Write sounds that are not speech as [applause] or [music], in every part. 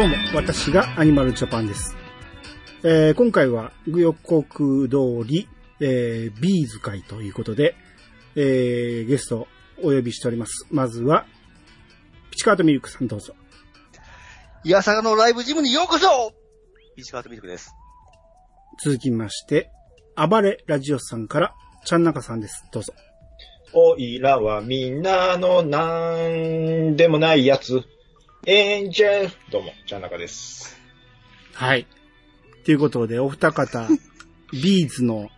どうも、私がアニマルジャパンです。えー今回は、具予告通り、えービーズ会ということで、えーゲストをお呼びしております。まずは、ピチカートミルクさんどうぞ。いやさがのライブジムにようこそ石川とミルクです。続きまして、暴れラジオスさんから、ちゃんなかさんです。どうぞ。おいらはみんなのなんでもないやつ。エンジェル。どうも、ちゃんなかです。はい。ということで、お二方、 B'z の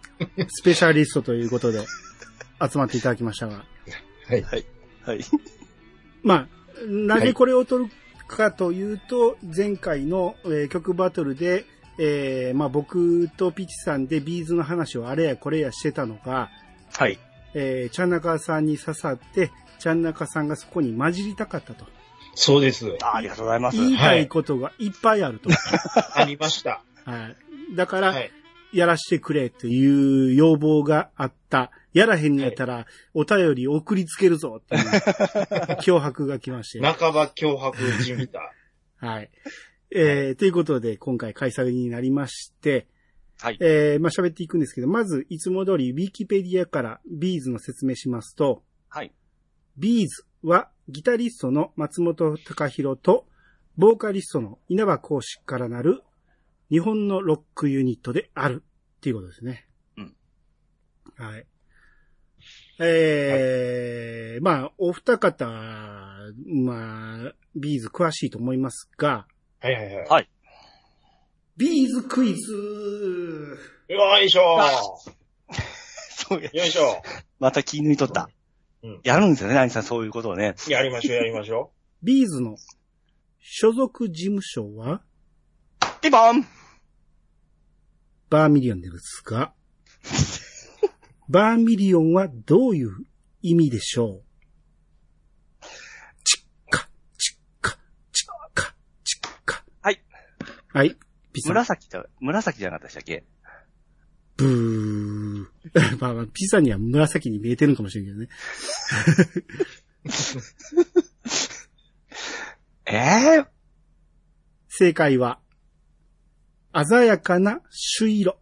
スペシャリストということで、集まっていただきましたが、はい。はい。はい。まあ、なぜこれを取るかというと、前回の、えー曲バトルで、えーまあ僕とピチさんで B'z の話をあれやこれやしてたのが、はい。えー、ちゃんなかさんに刺さって、ちゃんなかさんがそこに混じりたかったと。そうです。あありがとうございます。言いたいことがいっぱいあると。[laughs] ありました。はい。だから、はい。やらしてくれという要望があった。やらへんのやったら、お便り送りつけるぞっていう [laughs] 脅迫が来まして。半ば脅迫じみた。[laughs] はい。えー、ということで、今回開催になりまして、はい。えー、まあ、喋っていくんですけど、まず、いつも通り、ウィキペディアからビーズの説明しますと、はい。 B'z は、ギタリストの松本隆弘と、ボーカリストの稲葉浩志からなる、日本のロックユニットである、っていうことですね。うん。はい。えー、まあ、お二方、まあ、 B'z 詳しいと思いますが、はいはいはい。はい。 B'z クイズよいしょそうや。よいしょまた気抜いとった。うんやるんですよね、何さん、そういうことをね。やりましょうやりましょ [laughs] ビーズの所属事務所は？ピンポンバーミリオンですが、バーミリオンはどういう意味でしょう？チッカ、チッカ、チッカ、チッカ。はい。はい。紫と、紫じゃなかったでしたっけ？ブー。[laughs] まあまあ、ピザには紫に見えてるかもしれんけどね。[laughs] ええ正解は、鮮やかな朱色。う。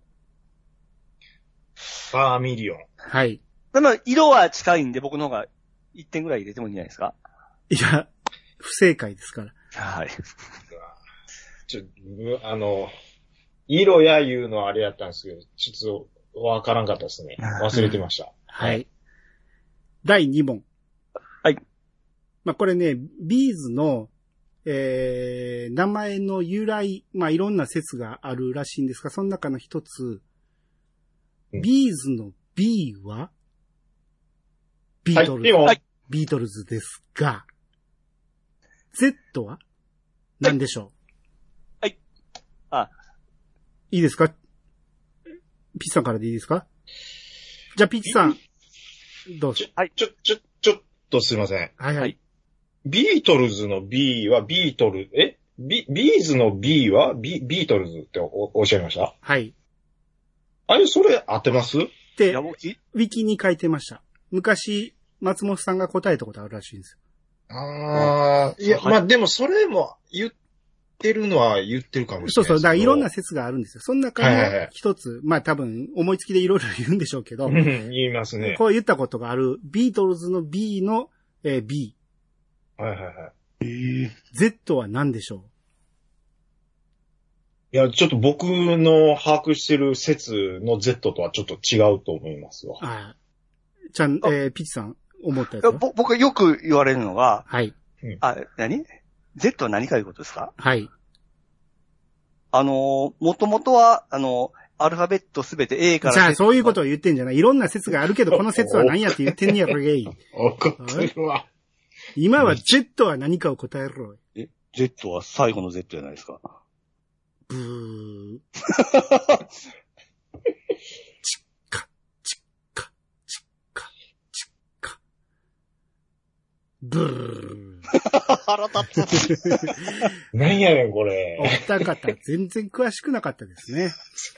バーミリオン。はい。でも、色は近いんで、僕の方が1点ぐらい入れてもいいんじゃないですかいや、不正解ですから。はい。ちょ、うあの、色や言うのはあれやったんですけど、ちょっとわからんかったですね。忘れてました。はい。第2問。はい。まあ、これね、ビーズの、えー、名前の由来、まあ、いろんな説があるらしいんですが、その中の一つ、うん。ビーズの B は、ビートルズ、はい、ビートルズですが、Z は？何でしょう？はい。あいいですか？ピッチさんからでいいですか？じゃあ、ピッチさん、どうぞ。ちょ、ちょ、ちょっとすいません。はいははいい。ビートルズの B はビートル、え？ビ、ビーズの B はビ、ビートルズっておっしゃいました？はい。あれ、それ合ってます？でいや、、僕、いウィキに書いてました。昔、松本さんが答えたことあるらしいんですああ、いや、はいまあでもそれも言ってるのは言ってるかもよ。しれないそうそう。だからいろんなで説があるんですよ。その中はいはいはいの一つ、まあ多分思いつきでいろいろ言うんでしょうけど。うん言いますね。こう言ったことがある、ビートルズの B の、えー B。はいはいはい。ええ Z は何でしょいや、ちょっと僕の把握してる説の Z とはちょっと違うと思いますわう。あーちゃん、えーピッチさん、思ったやつ僕よく言われるのが、はい。あ、何？?Z は何かいうことですか？はい。あのー、もともとは、あのー、アルファベットすべて A から。じゃあ、そういうことを言ってんじゃないいろんな説があるけど、この説は何やって言ってんねや、[laughs] これがいい。怒ってるわ。今は Z は何かを答えろ。え、Z は最後の Z じゃないですか。ブー。[laughs] チッカ、チッカ、チッカ、チッカ。ブー。腹立つ。何やねん、こおれ。二方、全然詳しくなかったですね。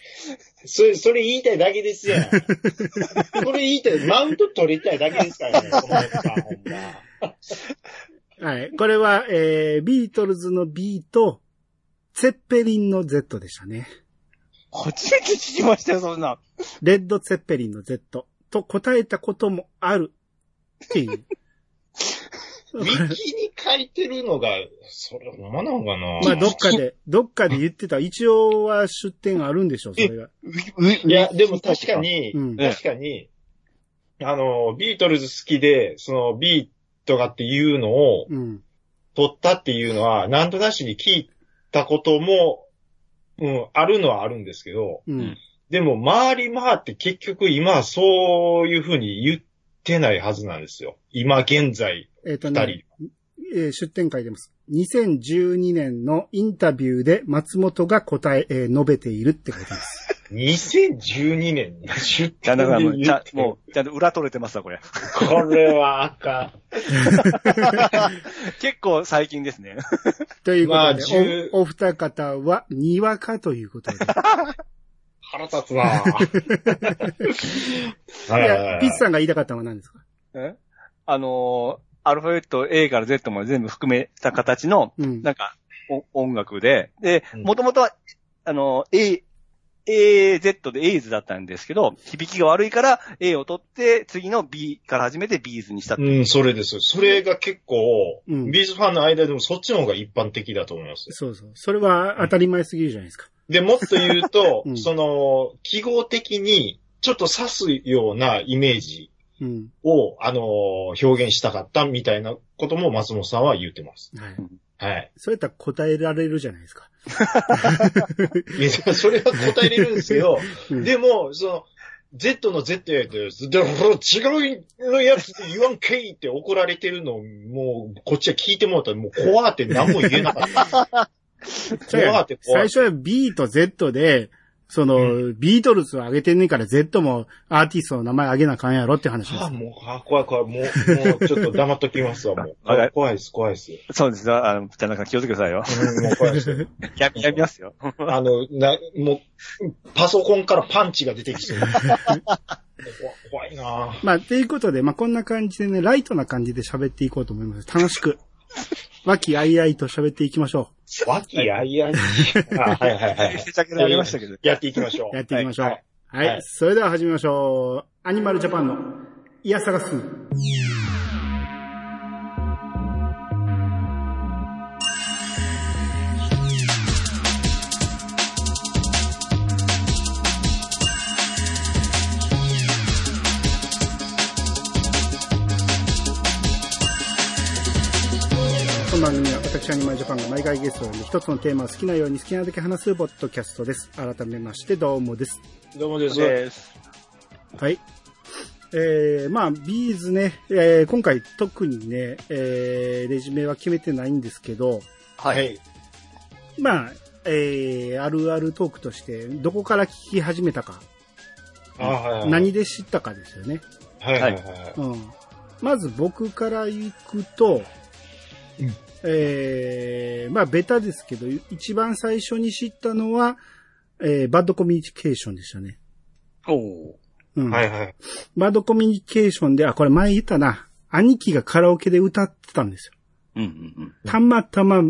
[laughs] それ、それ言いたいだけですやん。[laughs] これ言いたい。マウント取りたいだけですからね、このやつはほんま。はい。これは、えー、ビートルズの B とツェッペリンの Z でしたね。初めて聞きましたよ、そんな。レッドツェッペリンの Z と答えたこともあるっていう。ウィキに書いてるのが、それ、ほんまなのかなまあ、どっかで、どっかで言ってた。一応は出典あるんでしょう、それが。いや、でも確かに、うん確かに、あの、ビートルズ好きで、そのビートがっていうのをうん。取ったっていうのは、なんとなしに聞いたことも、うん、あるのはあるんですけど、うん。でも、回り回って結局今はそういうふうに言ってないはずなんですよ。今現在、えっ、と二人ね。、えー出展会出ます。2012年のインタビューで松本が答え、えー述べているってことです。[laughs] 2012年に出展でもう、ちゃ言って、もう、ちゃんと裏取れてますわ、これ。これはあか [laughs] 結構最近ですね。[laughs] ということで、まあ10おお二方は、にわかということで。ん。腹立つな [laughs] はいいや、ピッチさんが言いたかったのは何ですか？え？あのーアルファベット A から Z まで全部含めた形の、うん。なんか、お音楽で、でう、んもともとは、あのー、A、AZ で A's だったんですけど、響きが悪いから A を取って、次の B から始めて B's にしたううん、それです。それが結構、うんビーズファンの間でもそっちの方が一般的だと思います。そうそう。それは当たり前すぎるじゃないですか。で、もっと言うと、[laughs] うんその、記号的に、ちょっと指すようなイメージうん。を、あのー表現したかったみたいなことも松本さんは言ってます。はい。はい。それやったら答えられるじゃないですか。[laughs] いやそれは答えれるんですけど、うんでも、その、Z の Z やで、で、ほら、違うのやつって言わんけいって怒られてるのを、もう、こっちは聞いてもらったら、もう怖って何も言えなかった。[laughs] [laughs] 最初は B と Z で、その、ビートルズを上げてんねんから Z もアーティストの名前上げなあかんやろって話ですあ、。もう、あ、怖い怖い。もう、もう、ちょっと黙っときますわ、[laughs] もう。はい怖いです、怖いです。そうですよ。あの、田中さん気をつけてくださいよ。うん、もう怖いです。[laughs] やみ、やみますよ。あの、な、もう、パソコンからパンチが出てきそう。怖怖いなまあ、ということで、まあ、こんな感じでね、ライトな感じで喋っていこうと思います。楽しく。和気あいあいと喋っていきましょ和気あいあい。[laughs] あ、はいはいはい。めちゃましたけど。やっていきましょう。う。やっていきましょう。ははいい。はいそれでは始めましょう。アニマルジャパンの、いや探す。番組は私アニマルジャパンが毎回ゲストを呼んで一つのテーマを好きなように好きなだけ話すポッドキャストです。改めましてどうもです。どうもです。はい。えー、まあ、ビーズね、えー、今回特にね、えー、レジュメは決めてないんですけど、は。はいい。まあ、えー、あるあるトークとして、どこから聞き始めたか、あ、はいはい。何で知ったかですよね。はいはいはい。うん。まず僕から行くと、うんえー、まあ、ベタですけど、一番最初に知ったのは、えー、バッドコミュニケーションでしたね。おーうん。はいはい。バッドコミュニケーションで、あ、これ前言ったな。兄貴がカラオケで歌ってたんですよ。うんうんうん。たまたま、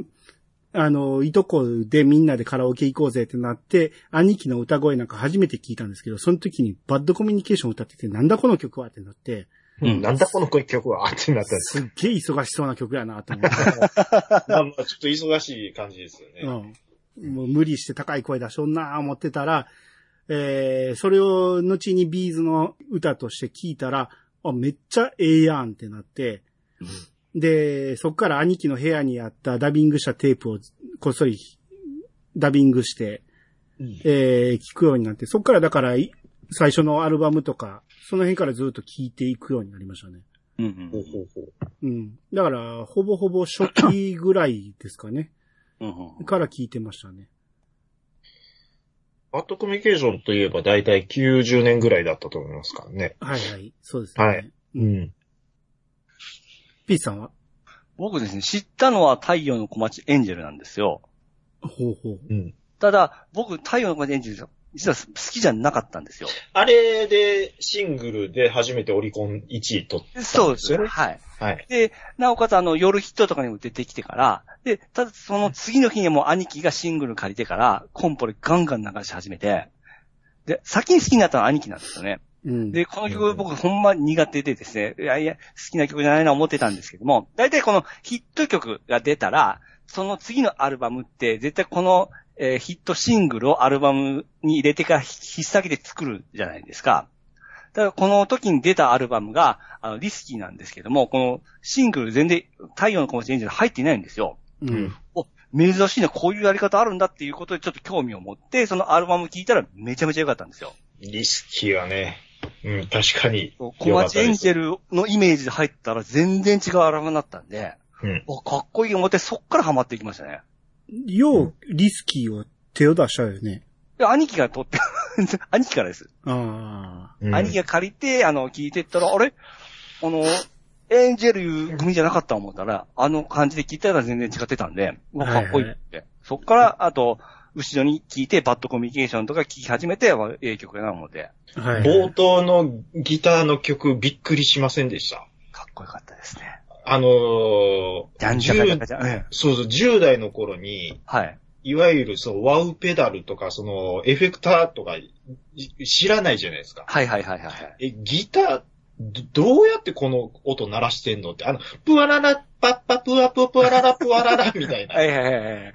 あの、いとこでみんなでカラオケ行こうぜってなって、兄貴の歌声なんか初めて聞いたんですけど、その時にバッドコミュニケーション歌ってて、なんだこの曲はってなって、うん。なんだこの曲はってなったす。すっげえ忙しそうな曲やなと思って。[laughs] ちょっと忙しい感じですよね。うん。もう無理して高い声出しょんな思ってたら、えー、それを後にビーズの歌として聞いたら、あ、めっちゃええやんってなって、で、そっから兄貴の部屋にあったダビングしたテープをこっそりダビングして、うんえー、聞くようになって、そっからだからい最初のアルバムとか、その辺からずっと聞いていくようになりましたね。うんうんほうほうほう。うん。だから、ほぼほぼ初期ぐらいですかね。うんうんから聞いてましたね。バッドコミュニケーションといえば大体90年ぐらいだったと思いますからね。はいはい。そうですね。はい。うん。ピースさんは？僕ですね、知ったのは太陽の小町エンジェルなんですよ。ほうほう。うん。ただ、僕、太陽の小町エンジェル実は好きじゃなかったんですよ。あれで、シングルで初めてオリコン1位取っそうですよねはい。はい。で、なおかつあの、夜ヒットとかにも出てきてから、で、ただその次の日にもう兄貴がシングル借りてから、コンポでガンガン流し始めて、で、先に好きになったのは兄貴なんですよね。うん。で、この曲僕ほんま苦手でですね、いやいや、好きな曲じゃないな思ってたんですけども、大体このヒット曲が出たら、その次のアルバムって絶対この、えーヒットシングルをアルバムに入れてから引っ先で作るじゃないですか。だからこの時に出たアルバムが、あの、リスキーなんですけども、このシングル全然太陽の子持ちエンジェル入っていないんですよ。うん。お、珍しいな、こういうやり方あるんだっていうことでちょっと興味を持って、そのアルバム聞いたらめちゃめちゃ良かったんですよ。リスキーはね、うん、確かに。小町エンジェルのイメージで入ったら全然違うアルバムになったんで、うん。お、かっこいい思ってそっからハマっていきましたね。よう、リスキーを手を出したよね。で兄貴が撮って、[laughs] 兄貴からです。あうん兄貴が借りて、あの、聞いてったら、あれ？あの、エンジェル組じゃなかった思ったら、あの感じで聞いたら全然違ってたんで、うわかっこいいって。そっから、あと、後ろに聞いて、バッドコミュニケーションとか聞き始めて、わええ曲やな思って、あ。はい。冒頭のギターの曲びっくりしませんでした？かっこよかったですね。あのー、じゃんじゃかじゃか10じゃん。うんそうそう、10代の頃に、はい。いわゆるそのワウペダルとか、そのエフェクターとかい知らないじゃないですか。はいはいはいはいはい。え、ギター、どどうやってこの音鳴らしてんのって、あの、プワララ、パッパプワププワララプワララみたいな。はいはいはいはい。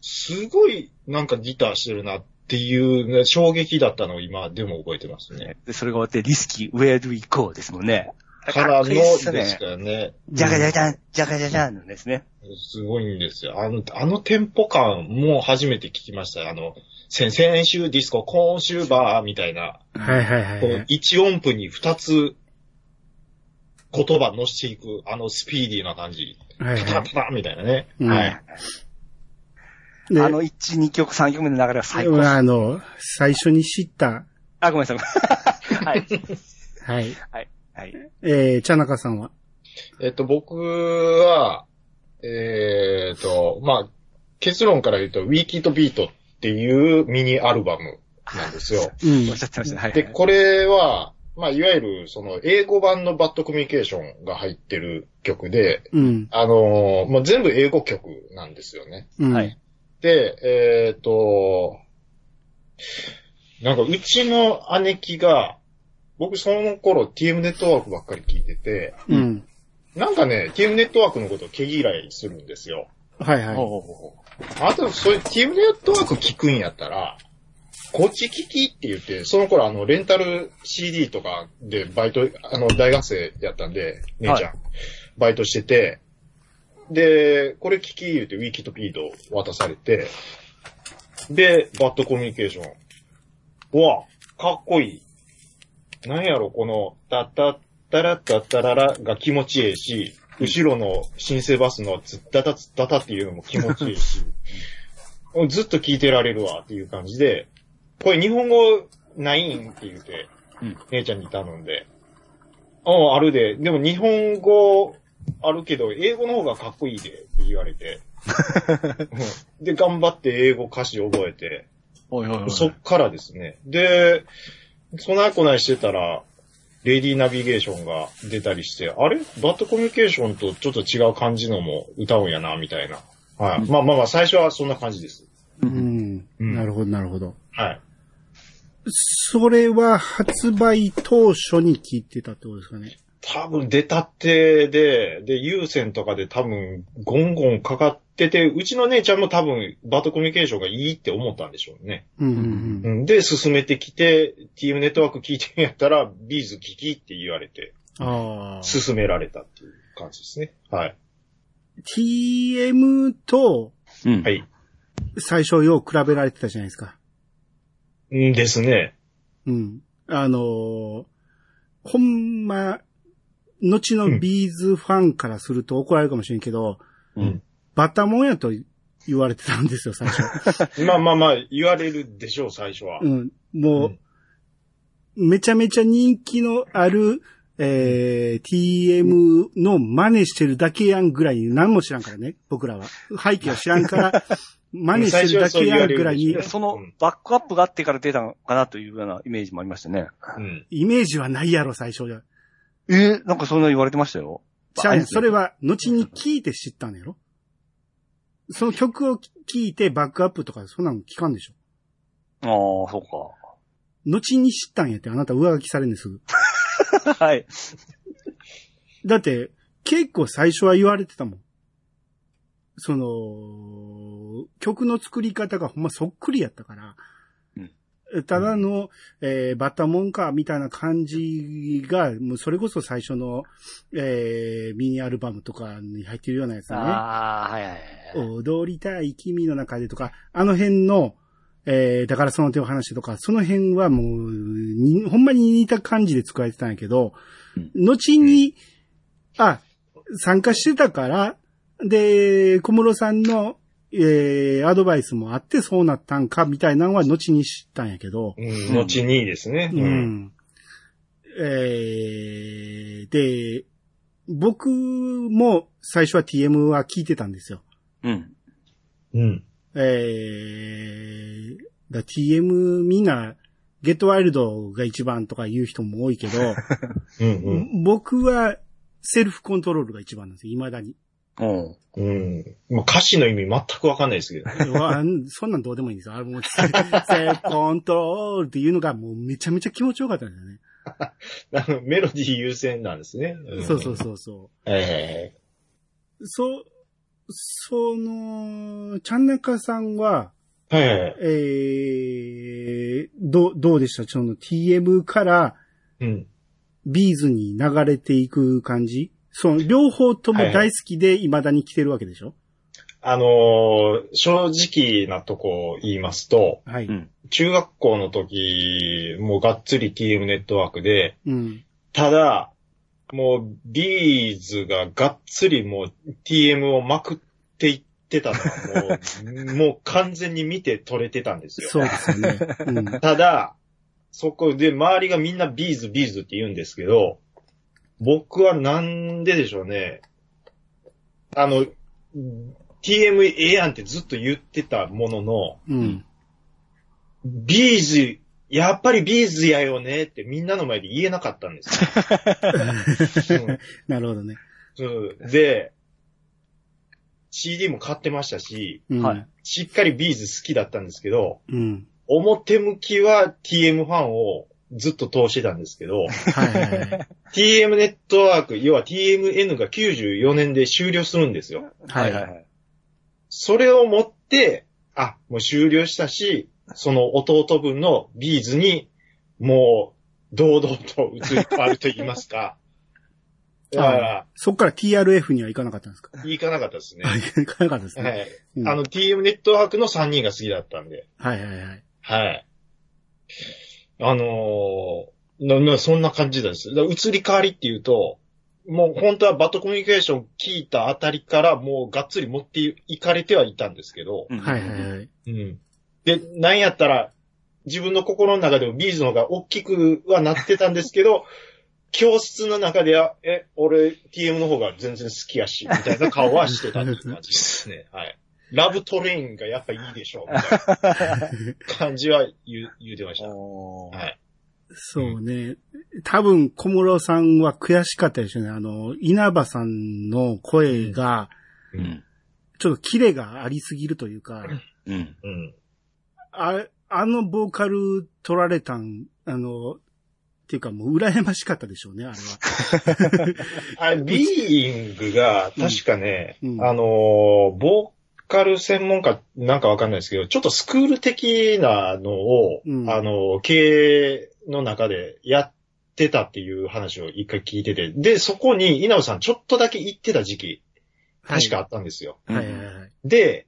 すごいなんかギターしてるなっていう、ね、衝撃だったのを今でも覚えてますね。で、それが終わって、リスキー、Where do we go? ですもんね。からのですからね。じゃかじゃじゃん、じゃかじゃじゃんのですね。すごいんですよ。あの、あのテンポ感も初めて聞きました。あの、先々週ディスコ、今週バーみたいな、はいはいはいはい。1音符に2つ言葉乗していく、あのスピーディーな感じ。はいはい。パタパタみたいなね。うんはい。であの、1、2曲、3曲目の流れは最高。あの、最初に知った、あ、ごめんなさい。[laughs] はい。はい。はい。はい。えー、茶中さんは？えっと、僕は、えーっと、まあ、結論から言うと、ウィーキーとビートっていうミニアルバムなんですよ。うんおっしゃってましたね。はい。で、これは、まあ、いわゆる、その、英語版のバッドコミュニケーションが入ってる曲で、うん。あのーまあ、全部英語曲なんですよね。うん。はい。で、えっ、と、なんかうちの姉貴が、僕その頃 TM ネットワークばっかり聞いてて、うん。なんかね、TM ネットワークのことを毛嫌いするんですよ。はいはい。ほうほうほあと、そういう TM ネットワーク聞くんやったら、こっち聞きって言って、その頃あの、レンタル CD とかでバイト、あの、大学生やったんで、姉ちゃん、バイトしてて、で、これ聞き言うてウィキとピード渡されて、で、バッドコミュニケーション。うわ、かっこいい。なんやろ、この、タッタッタラッタッタララが気持ちいいし、後ろの新生バスのツッタタツッタタっていうのも気持ちいいし、[laughs] ずっと聞いてられるわっていう感じで、これ日本語ないんって言うて、うん姉ちゃんに頼んで、ああ、あるで、でも日本語あるけど、英語の方がかっこいいでって言われて、[laughs] うんで、頑張って英語歌詞覚えて、う。おいおいおい。そっからですね。で、そないこないしてたら、レディーナビゲーションが出たりして、あれ？バッドコミュニケーションとちょっと違う感じのも歌うんやな、みたいな。はい。まあまあまあ、最初はそんな感じです。うん。うんなるほど、なるほど。はい。それは発売当初に聞いてたってことですかね？多分出たってで、で、有線とかで多分ゴンゴンかかってて、うちの姉ちゃんも多分バッドコミュニケーションがいいって思ったんでしょうね。うんうんう。ん、で、進めてきて、TM ネットワーク聞いてんやったら、ビーズ聞きって言われて、ああ。進められたっていう感じですね。はい。TM とうん。はい。最初よう比べられてたじゃないですか。うんですね。うん。あのーほんま、後のビーズファンからすると怒られるかもしれんけど、うん。バタモンやと言われてたんですよ、最初。[laughs] まあまあまあ、言われるでしょう、最初は。うん。もう、めちゃめちゃ人気のある、えー、TM の真似してるだけやんぐらい何も知らんからね、僕らは。背景を知らんから、[laughs] 真似してるだけやんぐらいにそのバックアップがあってから出たのかなというようなイメージもありましたね。うん。イメージはないやろ、最初じゃ。えーなんかそんな言われてましたよ。じゃあ、それは。は、後に聞いて知ったんやろその曲を聴いてバックアップとか、そんなの聞かんでしょ？ああ、そうか。後に知ったんやって、あなた上書きされんですぐ。[laughs] はい。だって、結構最初は言われてたもん。その、曲の作り方がほんまそっくりやったから、ただの、えーバッタモンか、みたいな感じが、もうそれこそ最初の、えーミニアルバムとかに入ってるようなやつだね。ああ、はいはいはい。踊りたい君の中でとか、あの辺の、えーだからその手を話してとか、その辺はもう、にほんまに似た感じで使われてたんやけど、後に、あ、参加してたから、で、小室さんの、えーアドバイスもあってそうなったんか、みたいなのは後に知ったんやけど、うん。後にですね。う。ん。えーで、僕も最初は TM は聞いてたんですよ。うん。うん。えー、だ TM みんな、ゲットワイルドが一番とか言う人も多いけど、[laughs] うん。うん。僕はセルフコントロールが一番なんですよ、未だに。うん。うん。もう歌詞の意味全くわかんないですけど。そんなんどうでもいいんですよ。あれもう、[laughs] セコントロールっていうのがもうめちゃめちゃ気持ちよかったんですよね。あのメロディー優先なんですね。んそうそうそうそう。えそ、その、ちゃんなかさんは、えはいはいはい。えー、どう、どうでした？その TM からうん。ビーズに流れていく感じ？その、両方とも大好きで未だに来てるわけでしょ？あのー正直なとこ言いますと、はい。うん中学校の時、もうがっつり TM ネットワークで、うん。ただ、もうビーズががっつりもう TM をまくっていってたのはもう、[laughs] もう完全に見て取れてたんですよ。そうですよね。うん。ただ、そこで周りがみんなビーズビーズって言うんですけど、僕はなんででしょうね。あの、TM ええやんってずっと言ってたものの、うん。ビーズ、やっぱりビーズやよねってみんなの前で言えなかったんですよ。う [laughs] んなるほどね。そうで、CD も買ってましたし。しっかりビーズ好きだったんですけど、うん。表向きは TM ファンをずっと通してたんですけど、はいはいはい。TM ネットワーク、要は TMN が94年で終了するんですよ。はいはいはい。それをもって、あ、もう終了したし、その弟分のビーズに、もう、堂々と移り変わると言いますか。[laughs] だから、そっから TRF には行かなかったんですか？行かなかったですね。行かなかったですはね。い。うんあの、TM ネットワークの3人が好きだったんで。はいはいはい。はい。あのーな、な、そんな感じです。移り変わりっていうと、もう本当はバットコミュニケーション聞いたあたりからもうがっつり持っていかれてはいたんですけど、うんはいはいはい。うん。で、なんやったら、自分の心の中でもビーズの方が大きくはなってたんですけど、[laughs] 教室の中では、え、俺 TM の方が全然好きやし、みたいな顔はしてたっていう感じですね。[laughs] はい。ラブトレインがやっぱいいでしょう、みたいな感じは言う、言うてました。はい。そうね。多分小室さんは悔しかったでしょうね。あの、稲葉さんの声が、うん。ちょっとキレがありすぎるというか、うん。うん。ああのボーカル取られたん、あの、っていうかもう羨ましかったでしょうね、あれは。[laughs] あれ、ビーイングが、確かね、うんうんあのー、ボーカル専門家なんかわかんないですけど、ちょっとスクール的なのを、うんあのー、経営の中でやってたっていう話を一回聞いてて、で、そこに稲尾さんちょっとだけ行ってた時期、確かあったんですよ。はいはいはい。で、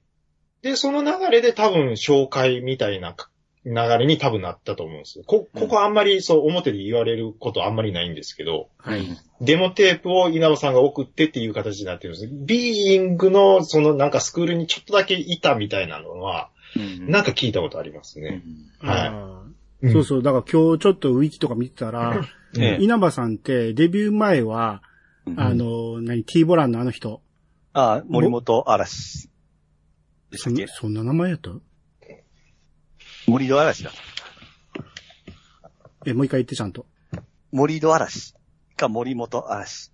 で、その流れで多分紹介みたいな流れに多分なったと思うんですよ。こ、ここあんまりそう表で言われることあんまりないんですけど、はい。デモテープを稲葉さんが送ってっていう形になってるんです。ビーイングの、そのなんかスクールにちょっとだけいたみたいなのは、うんなんか聞いたことありますね。はいあーそうそう。だから今日ちょっとウィキとか見てたら、うんええ稲葉さんってデビュー前は、うんあの、何、T ボランのあの人、あ、森本嵐。そんな名前やった？森戸嵐だ。え、もう一回言ってちゃんと。森戸嵐か森本嵐。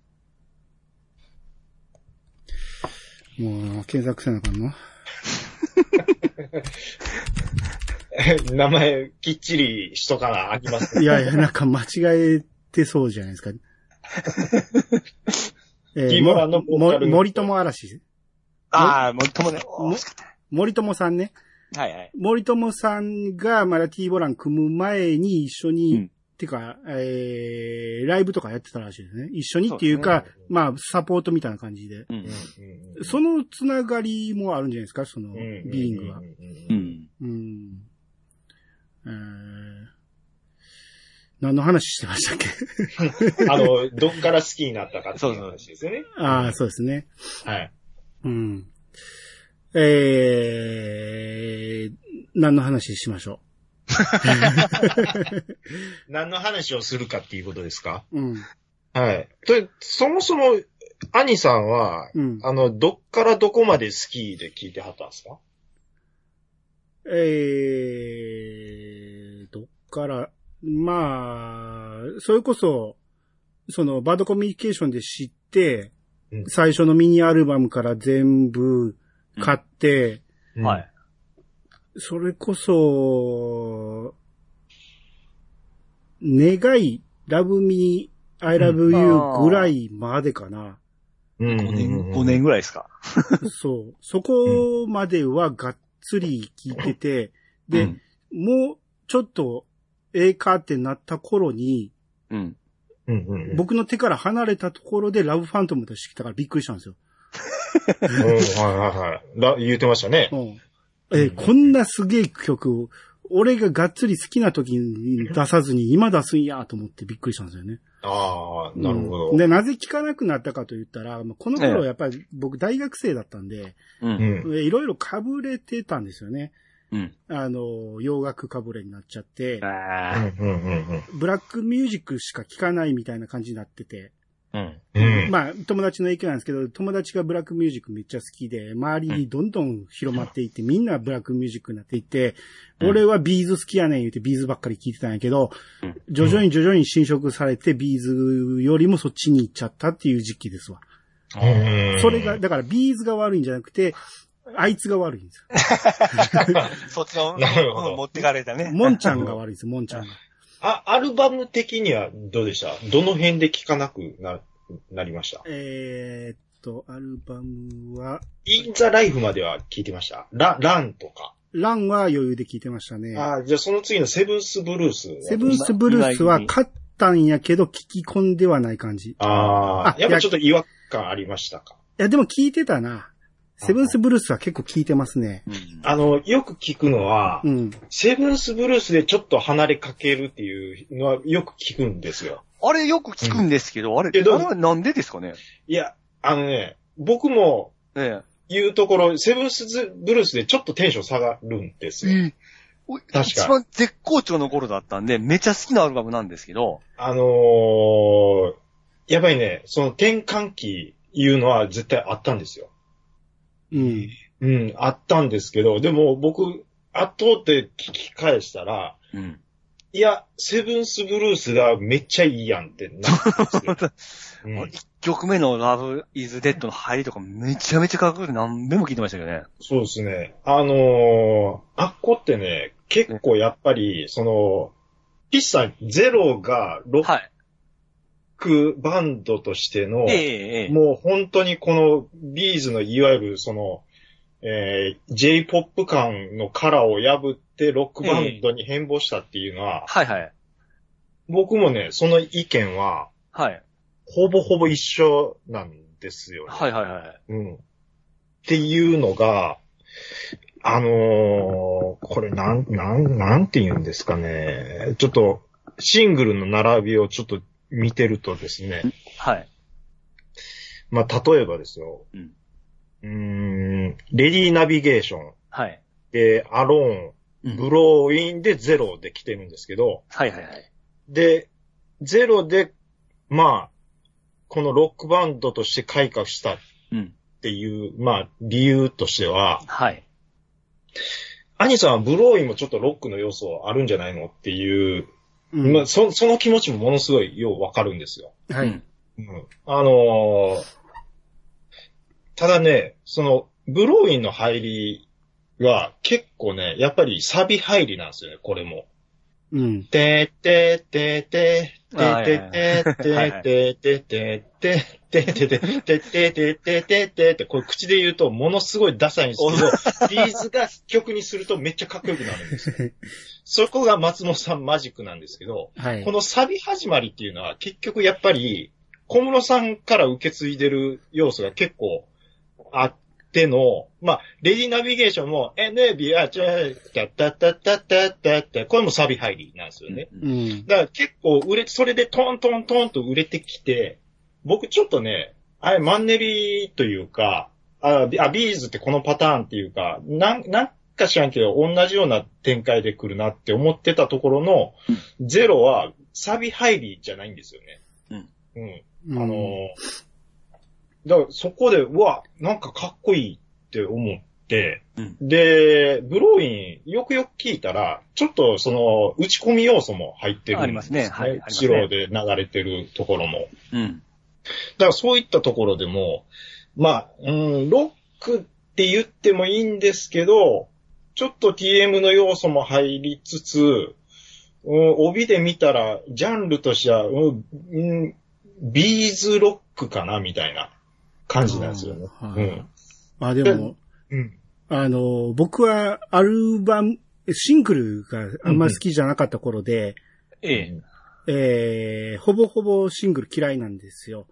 もう、検索せなあかんの？[laughs] 名前きっちりしとかなあきますいやいや、なんか間違えてそうじゃないですか。[laughs] えキーも森友嵐。ああ、森友ね。森友さんね。はいはい。森友さんがまだ T ボラン組む前に一緒に、うんてか、えー、ライブとかやってたらしいですね。一緒にっていうか、そうですまあ、サポートみたいな感じで。うん。そのつながりもあるんじゃないですか、その、うんビーイングは。ううんん。うん。えー、何の話してましたっけ？[laughs] あの、どっから好きになったかっていう話ですよね。ああ、そうですね。はい。うん。えー、何の話しましょ [laughs] 何の話をするかっていうことですか？う。うん。はい。で、そもそも、兄さんは、うん。あの、どっからどこまで好きで聞いてはったんですか？えー、どっから、まあ、それこそ、その、バードコミュニケーションで知って、うん最初のミニアルバムから全部買って、はい。それこそ、願い、ラブミー、I love you ぐらいまでかな。うん。うん。5年、うん5年ぐらいですか？[laughs] そう。そこまではがっつり聞いてて、で、うんもうちょっと、ええかってなった頃に、うん。うんうんうん。僕の手から離れたところでラブファントムとしてきたからびっくりしたんですよ。うんはいはいはい。ら言うてましたね。うん。え、こんなすげえ曲を、俺ががっつり好きな時に出さずに今出すんやと思ってびっくりしたんですよね。ああ、なるほど。うんで、なぜ聞かなくなったかと言ったら、まあこのええ頃やっぱり僕大学生だったんで、う。うんん。いろいろ被れてたんですよね。うん。あの、洋楽被れになっちゃって、ブラックミュージックしか聴かないみたいな感じになってて、あ。うん。うん。まあ、友達の影響なんですけど、友達がブラックミュージックめっちゃ好きで、周りにどんどん広まっていって、みんなブラックミュージックになっていって、うん俺はビーズ好きやねん言うてビーズばっかり聴いてたんやけど、うん徐々に徐々に侵食されて、ビーズよりもそっちに行っちゃったっていう時期ですわ。うんそれが、だからビーズが悪いんじゃなくて、あいつが悪いんです [laughs] そっちの、持ってかれたねよ。。モンちゃんが悪いです、モンちゃんが。あ、アルバム的にはどうでした？どの辺で聴かなくな、なりました？えーっと、アルバムは、インザライフまでは聞いてました？ラ、ランとか。ランは余裕で聴いてましたね。ああ、じゃあその次のセブンスブルースは。セブンスブルースは勝ったんやけど、聞き込んではない感じ。いあああ、やっぱちょっと違和感ありましたか？や、でも聞いてたな。セブンスブルースは結構聞いてますね。うん。あの、よく聞くのは、うん。セブンスブルースでちょっと離れかけるっていうのはよく聞くんですよ。あれよく聞くんですけど、あれ、あけどれはなんでですかね？いや、あのね、僕もえ言うところ、セブンスブルースでちょっとテンション下がるんですよ。え。おか一番絶好調の頃だったんで、めちゃ好きなアルバムなんですけど、あのー、やっぱりね、その転換期いうのは絶対あったんですよ。うん。うん、あったんですけど、でも僕、後で聞き返したら、うん。いや、セブンスブルースがめっちゃいいやんってなったんですよ。[laughs] うん一曲目の Love is Dead の入りとかめちゃめちゃかっこよくて何遍も聞いてましたけどね。そうですね。あのー、あっこってね、結構やっぱり、その、ピッサンゼロがロッはい。クバンドとしての、ええええ。もう本当にこのビーズのいわゆるその、えー、J-POP 感のカラーを破ってロックバンドに変貌したっていうのは、はいはい。僕もね、その意見は、はい。ほぼほぼ一緒なんですよね。はいはいはい。うん。っていうのが、あのーこれなん、なん、なんて言うんですかね。ちょっと、シングルの並びをちょっと見てるとですね。はい。まあ、例えばですよ。うん。うーん、レディーナビゲーション。はい。で、アローン、うんブローインでゼロで来てるんですけど、はいはいはい。で、ゼロで、まあ、このロックバンドとして開花したっうん。ていう、まあ、理由としては、はい。アニさんはブローインもちょっとロックの要素あるんじゃないのっていう、うんまあ、そその気持ちもものすごいようわかるんですよ。はい。うんうん。あのーただね、その、ブローインの入りは結構ね、やっぱりサビ入りなんですよね、これも。うん。てててて、てててて、てててて、てててて、てててててって、これ口で言うとものすごいダサいんですけど、ビーズが曲にするとめっちゃかっこよくなるんですよ。そこが松本さんマジックなんですけど、このサビ始まりっていうのは結局やっぱり、小室さんから受け継いでる要素が結構あっての、まあ、レディナビゲーションも、え、ねビアチャー、タッタッタッタッタッタッタこれもサビ入りなんですよね。うん。だから結構売れ、それでトントントンと売れてきて、僕ちょっとね、あれマンネリというか、あ、ビあビーズってこのパターンっていうか、なん、なんか知らんけど、同じような展開で来るなって思ってたところの、ゼロはサビ入りじゃないんですよね。うん。うん。あのーだからそこで、うわ、なんかかっこいいって思って、うん。で、ブローイン、よくよく聞いたら、ちょっとその、打ち込み要素も入ってるんです、ありますね。はいありますスね。ローで流れてるところも。うん。だからそういったところでも、まあ、うん、ロックって言ってもいいんですけど、ちょっと TM の要素も入りつつ、うん、帯で見たら、ジャンルとしては、うん、うんビーズロックかな、みたいな感じなんですよね。うん。あ、でも、うん。あの、僕はアルバム、シングルがあんまり好きじゃなかった頃で、ええ。えー、ほぼほぼシングル嫌いなんですよ。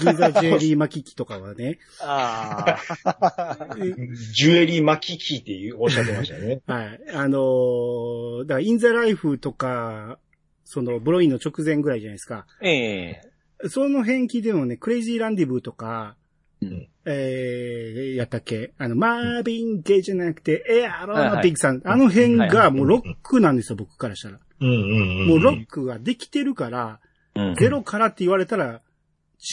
ギザ・ジェリー・マキキとかはね。ああ。ジュエリー巻きキー [laughs] っていうおっしゃってましたね。はい。あのーだから、イン・ザ・ライフとか、その、ブロインの直前ぐらいじゃないですか。ええ。その辺聞いてもね、クレイジー・ランディブーとか、うんえー、やったっけ？あの、マービン・ゲイじゃなくて、エアローはいはいマピックさん、あの辺はいがもうロックなんですよ、僕からしたら。うんうんうん。もうロックができてるから、うんゼロからって言われたら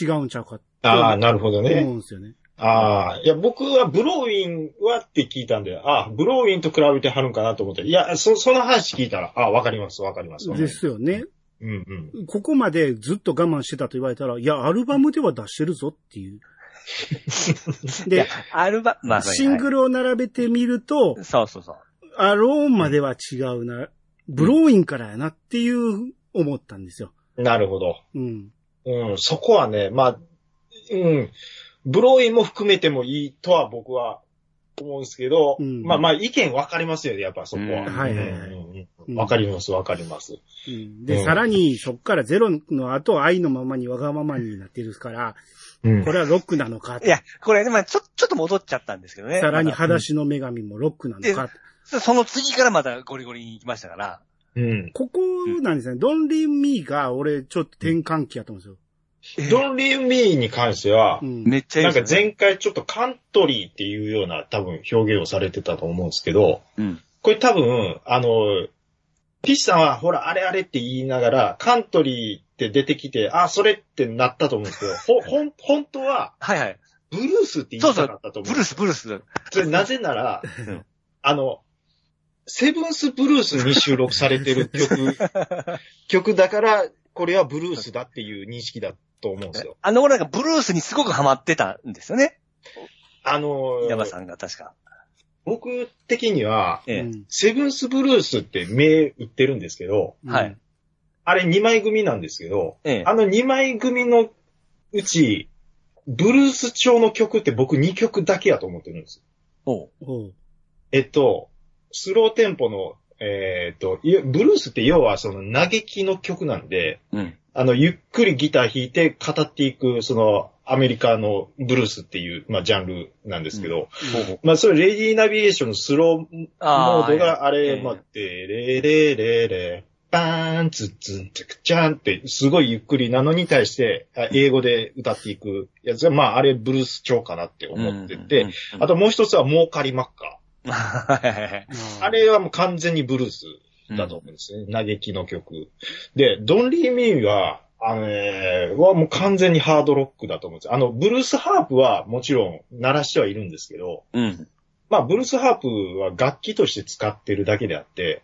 違うんちゃうかってああ、なるほどね。思うんですよね。ああ、いや、僕はブローインはって聞いたんで、ああ、ブローインと比べてはるんかなと思って、いや、そ、その話聞いたら、ああ、わかります、わかります。ですよね。うんうん。ここまでずっと我慢してたと言われたら、いや、アルバムでは出してるぞっていう。[laughs] で、アルバ、まあ、シングルを並べてみると、そうそうそう。アローンまでは違うな、ブローインからやなっていう思ったんですよ。なるほど。うん。うん、そこはね、まあ、うん、ブローインも含めてもいいとは僕は思うんですけど、うんまあまあ意見分かりますよね、やっぱそこは。うんはいはいはいわかります、わかります。うんで、うんさらに、そっからゼロの後、愛のままにわがままになってるから、うんこれはロックなのかいや、これ、まあちょ、ちょっと戻っちゃったんですけどね。さらにま裸足の女神もロックなのか。だその次からまたゴリゴリに行きましたから。うん。ここなんですね。ドンリーミーが俺ちょっと転換期やと思うんですよ。ドンリー・ミーに関してはう、ん。めっちゃいいなん。か前回ちょっとカントリーっていうような多分表現をされてたと思うんですけど、うん。これ多分、あの、ピッチさんはほら、あれあれって言いながら、カントリーって出てきて、あ、それってなったと思うんですけど、ほ、[laughs] ほん、本当は、はいはい。ブルースって言いたかったと思う。ブルース、ブルース。それなぜならうん、[laughs] あの、セブンスブルースに収録されてる曲、[laughs] 曲だから、これはブルースだっていう認識だと思うんですよ。あの頃なんかブルースにすごくハマってたんですよね？あの稲葉さんが確か。僕的には、ええ。うんセブンスブルースって名打ってるんですけど、はい。あれ2枚組なんですけど、ええ。あの2枚組のうち、ブルース調の曲って僕2曲だけやと思ってるんです。えっと、スローテンポの、えーっと、ブルースって要はその嘆きの曲なんで、うん。あの、ゆっくりギター弾いて語っていく、その、アメリカのブルースっていう、まあ、ジャンルなんですけど、まあ、それ、レディーナビゲーションのスローモードが、あれ、ええ。まあ、てれれれれ、バーン、ツッツン、ツクチャンって、すごいゆっくりなのに対して、あ英語で歌っていくやつが、まあ、あれ、ブルース調かなって思ってて、、あともう一つは、モーカリマッカー。あれはもう完全にブルースだと思うんですね。嘆きの曲。で、ドンリー・ミーは、あのね、はもう完全にハードロックだと思うんですあの、ブルースハープはもちろん鳴らしてはいるんですけど、うん。まあ、ブルースハープは楽器として使ってるだけであって、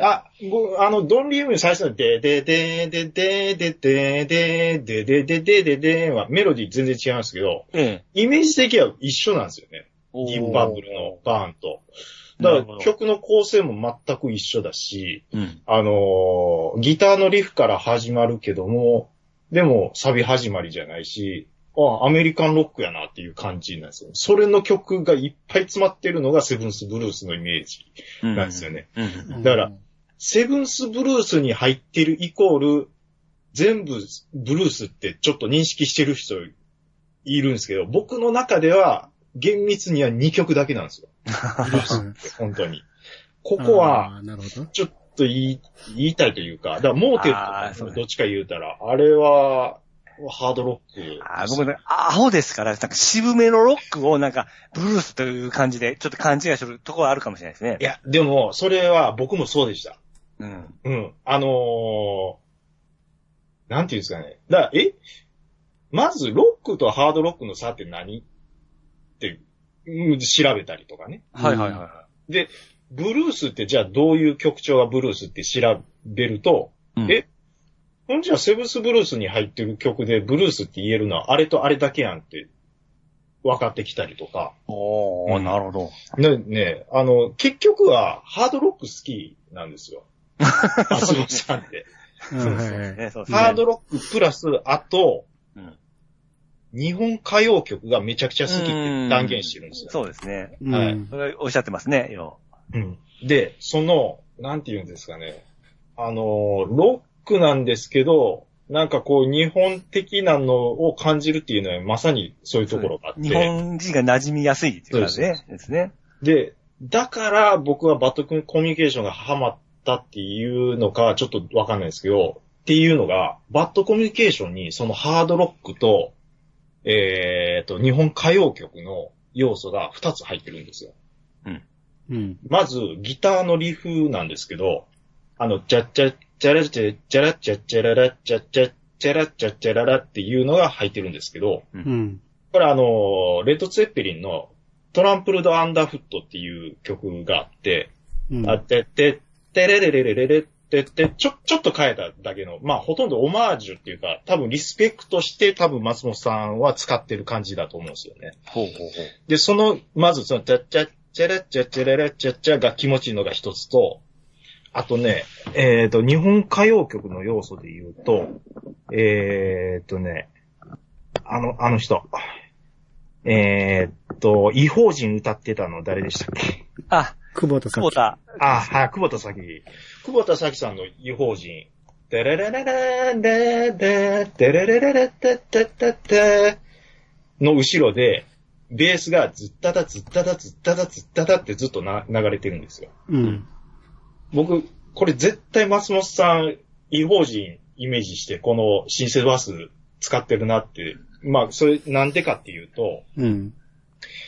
あ、ごあの、ドンリームに最初のでででででででででででででではメロディー全然違いますけど、ええ。イメージ的には一緒なんですよね。ディープパープルのバーンと。だから曲の構成も全く一緒だし、うん。あのーギターのリフから始まるけども、でもサビ始まりじゃないし、あ、アメリカンロックやなっていう感じなんですよね。それの曲がいっぱい詰まってるのがセブンスブルースのイメージうんなんですよね。うん。だから、セブンスブルースに入ってるイコール、全部ブルースってちょっと認識してる人いるんですけど、僕の中では厳密には2曲だけなんですよ。[laughs] ブルースって本当に。ここは。ちょっと言い、言いたいというか、だからモーテルとかどっちか言うたら、あれは、ハードロック。あー僕ね、アホですから、なんか渋めのロックをなんか、ブルースという感じで、ちょっと勘違いするところあるかもしれないですねい。や、でも、それは僕もそうでした。うん。うん。あのー、なんていうんですかね。だからえ？まず、ロックとハードロックの差って何？って、うん調べたりとかね。はいはいはいはで、ブルースってじゃあどういう曲調がブルースって調べると、い。うんえ？ほんじゃセブンスブルースに入ってる曲でブルースって言えるのはあれとあれだけやんって分かってきたりとか。おー、うんなるほど。ね、ね、あの、結局はハードロック好きなんですよ。松本さんって。うんはいはいね、そうですね。ハードロックプラス、あと、うん日本歌謡曲がめちゃくちゃ好きって断言してるんですよ。そうですね。うんはいそれおっしゃってますね、ようんで、その、なんて言うんですかね。あの、ロックなんですけど、なんかこう、日本的なのを感じるっていうのはまさにそういうところがあって。日本人が馴染みやすいっていうかそうでね。ですね。で、だから僕はバットコミュニケーションがハマったっていうのかちょっとわかんないですけど、っていうのが、バットコミュニケーションにそのハードロックと、えー、と、日本歌謡曲の要素が2つ入ってるんですよ。うん。まず、ギターのリフなんですけど、あの、チャッチャッチャラチャッチャラチャッチャララチャッチャッチャラチャッチャララっていうのが入ってるんですけど、うん。これあの、レッド・ツェッペリンのトランプルド・アンダーフットっていう曲があって、うん。あってって、てれれれれれれってって、ちょ、ちょっと変えただけの、まあほとんどオマージュっていうか、多分リスペクトして多分松本さんは使ってる感じだと思うんですよね。ほうほうほう。で、その、まずその、チャッチャッチャラッチャッチャララッチャッチャが気持ちいいのが一つと、あとね、えっ、と、日本歌謡曲の要素で言うと、えっ、とね、あの、あの人、えっ、と、異邦人歌ってたの誰でしたっけ？あ、久保田さん。久保田。あ、はい、久保田咲。久保田咲さんの異邦人。てれれれれんでで、てれれれれてててての後ろで、ベースがずっただずっただずっただずっただってずっとな流れてるんですよ。うん。僕、これ絶対松本さん、異邦人イメージして、このシンセバス使ってるなって。まあ、それなんでかっていうと、うん。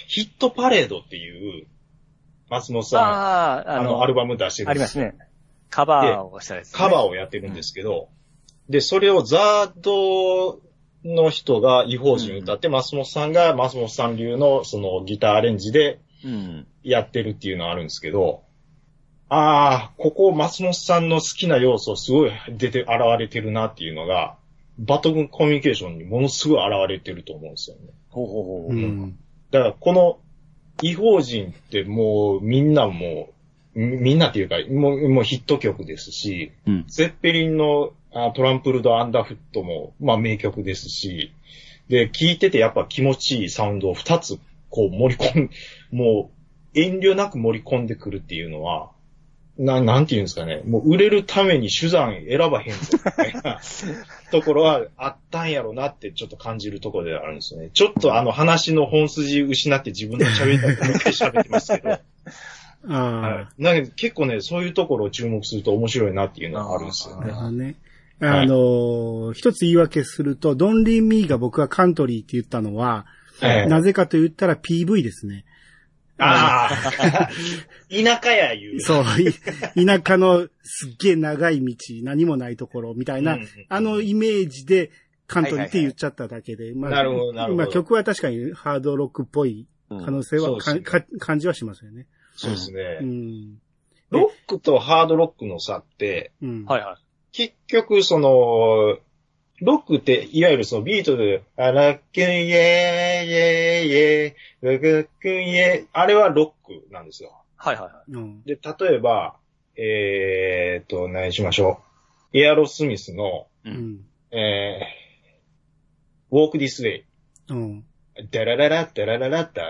ヒットパレードっていう、松本さん、ああ、あの、アルバム出してるんですよありますね。カバーをしたやつ、ね。カバーをやってるんですけど、で、それをザードの人が違法人歌って、松本さんが松本さん流のそのギターアレンジでうん。やってるっていうのはあるんですけど、ああ、ここ松本さんの好きな要素すごい出て、現れてるなっていうのが、バトルコミュニケーションにものすごい現れてると思うんですよね。ほうほうほう。うん。だからこの違法人ってもうみんなもう、みみんなっていうか、もうもうヒット曲ですし、うん。ゼッペリンのあトランプルド・アンダーフットも、まあ名曲ですし、で、聴いててやっぱ気持ちいいサウンドを二つこう盛り込ん、[laughs] もう遠慮なく盛り込んでくるっていうのは、な、なんていうんですかね、もう売れるために手段選ばへんぞ、みたいな [laughs] ところはあったんやろなってちょっと感じるところではあるんですよね。ちょっとあの話の本筋失って自分の喋りたくもう一回喋ってますけど、ああ。はい。なんか結構ね、そういうところを注目すると面白いなっていうのがあるんですよなるね。ほどね。あのー一つ言い訳すると、ドンリンミーが僕がカントリーって言ったのは、ええなぜかと言ったら PV ですね。ああ。田舎や言う。そう、い田舎のすっげえ長い道、何もないところみたいな、うんうんあのイメージでカントリーって言っちゃっただけで、まあなるほどなるほどまあ曲は確かにハードロックっぽい可能性は、そうですねかか感じはしますよね。そうですねう。ん。ロックとハードロックの差って、うん。はいは結局、その、ロックって、いわゆるそのビートで、あらっけんイェーイイェーイイェーイ、うぐっくんイェーイ、あれはロックなんですよ。い。はいはいはい。うん。で、例えば、えーっと、何しましょう。エアロスミスの、う。うんん。えー、Walk This Way。うん。ダラララ、ダラララッタ、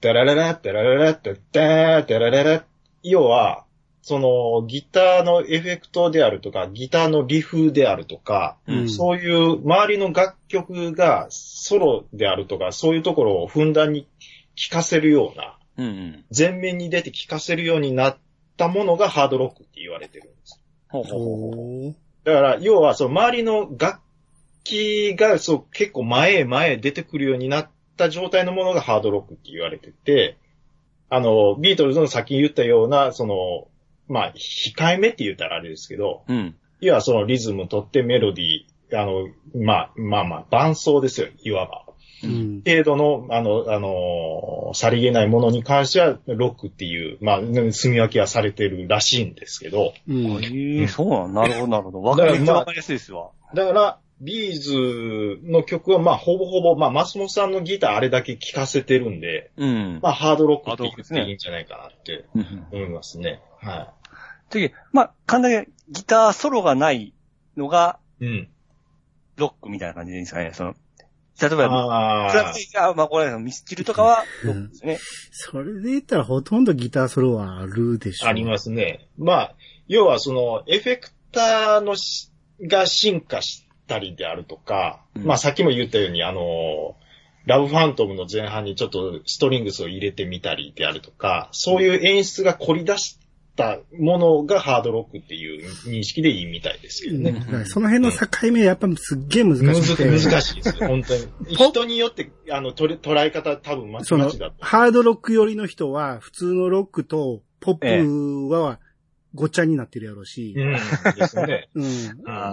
ダラララ、ダラララッタ、ダー、ダラララ。要は、その、ギターのエフェクトであるとか、ギターのリフであるとか、うんそういう周りの楽曲がソロであるとか、そういうところをふんだんに聴かせるような、うんうん。前面に出て聴かせるようになったものがハードロックって言われてるんです。だから、要は、その周りの楽器が、そう、結構前へ前へ出てくるようになった状態のものがハードロックって言われてて、あの、ビートルズの先に言ったような、その、まあ、控えめって言ったらあれですけど、うん。要はそのリズム取ってメロディー、あの、まあ、まあまあ、伴奏ですよ、いわば。うん。程度の、あの、あの、さりげないものに関しては、ロックっていう、まあ、住み分けはされてるらしいんですけど、うん。ええそうなんなるほどなるほど。わかりやすいですわ。だから、ビーズの曲は、まあ、ほぼほぼ、まあ、松本さんのギターあれだけ聴かせてるんで、うん。まあ、ハードロックって言っハードロックですねていいんじゃないかなってうんうん思いますね。は次、まあ、簡単にギターソロがないのがい。うん。ロックみたいな感じでいいんですかね。その、例えば、あクラブあ、まあ、これ、ミスチルとかはロックですね。それで言ったらほとんどギターソロはあるでしょ。あ、ありますね。まあ、要はその、エフェクターのしが進化したりであるとか、うんまあ、さっきも言ったように、あの、ラブファントムの前半にちょっとストリングスを入れてみたりであるとか、そういう演出が凝り出したものがハードロックっていう認識でいいみたいですけどね。うんその辺の境目やっぱすっげえ難難しくて。難しいですよ、本当に。[laughs] 人によって、あの、とれ捉え方多分まちそのまちだと。、ハードロック寄りの人は、普通のロックとポップはごっちゃになってるやろうし、うん、ですね。[laughs] うん。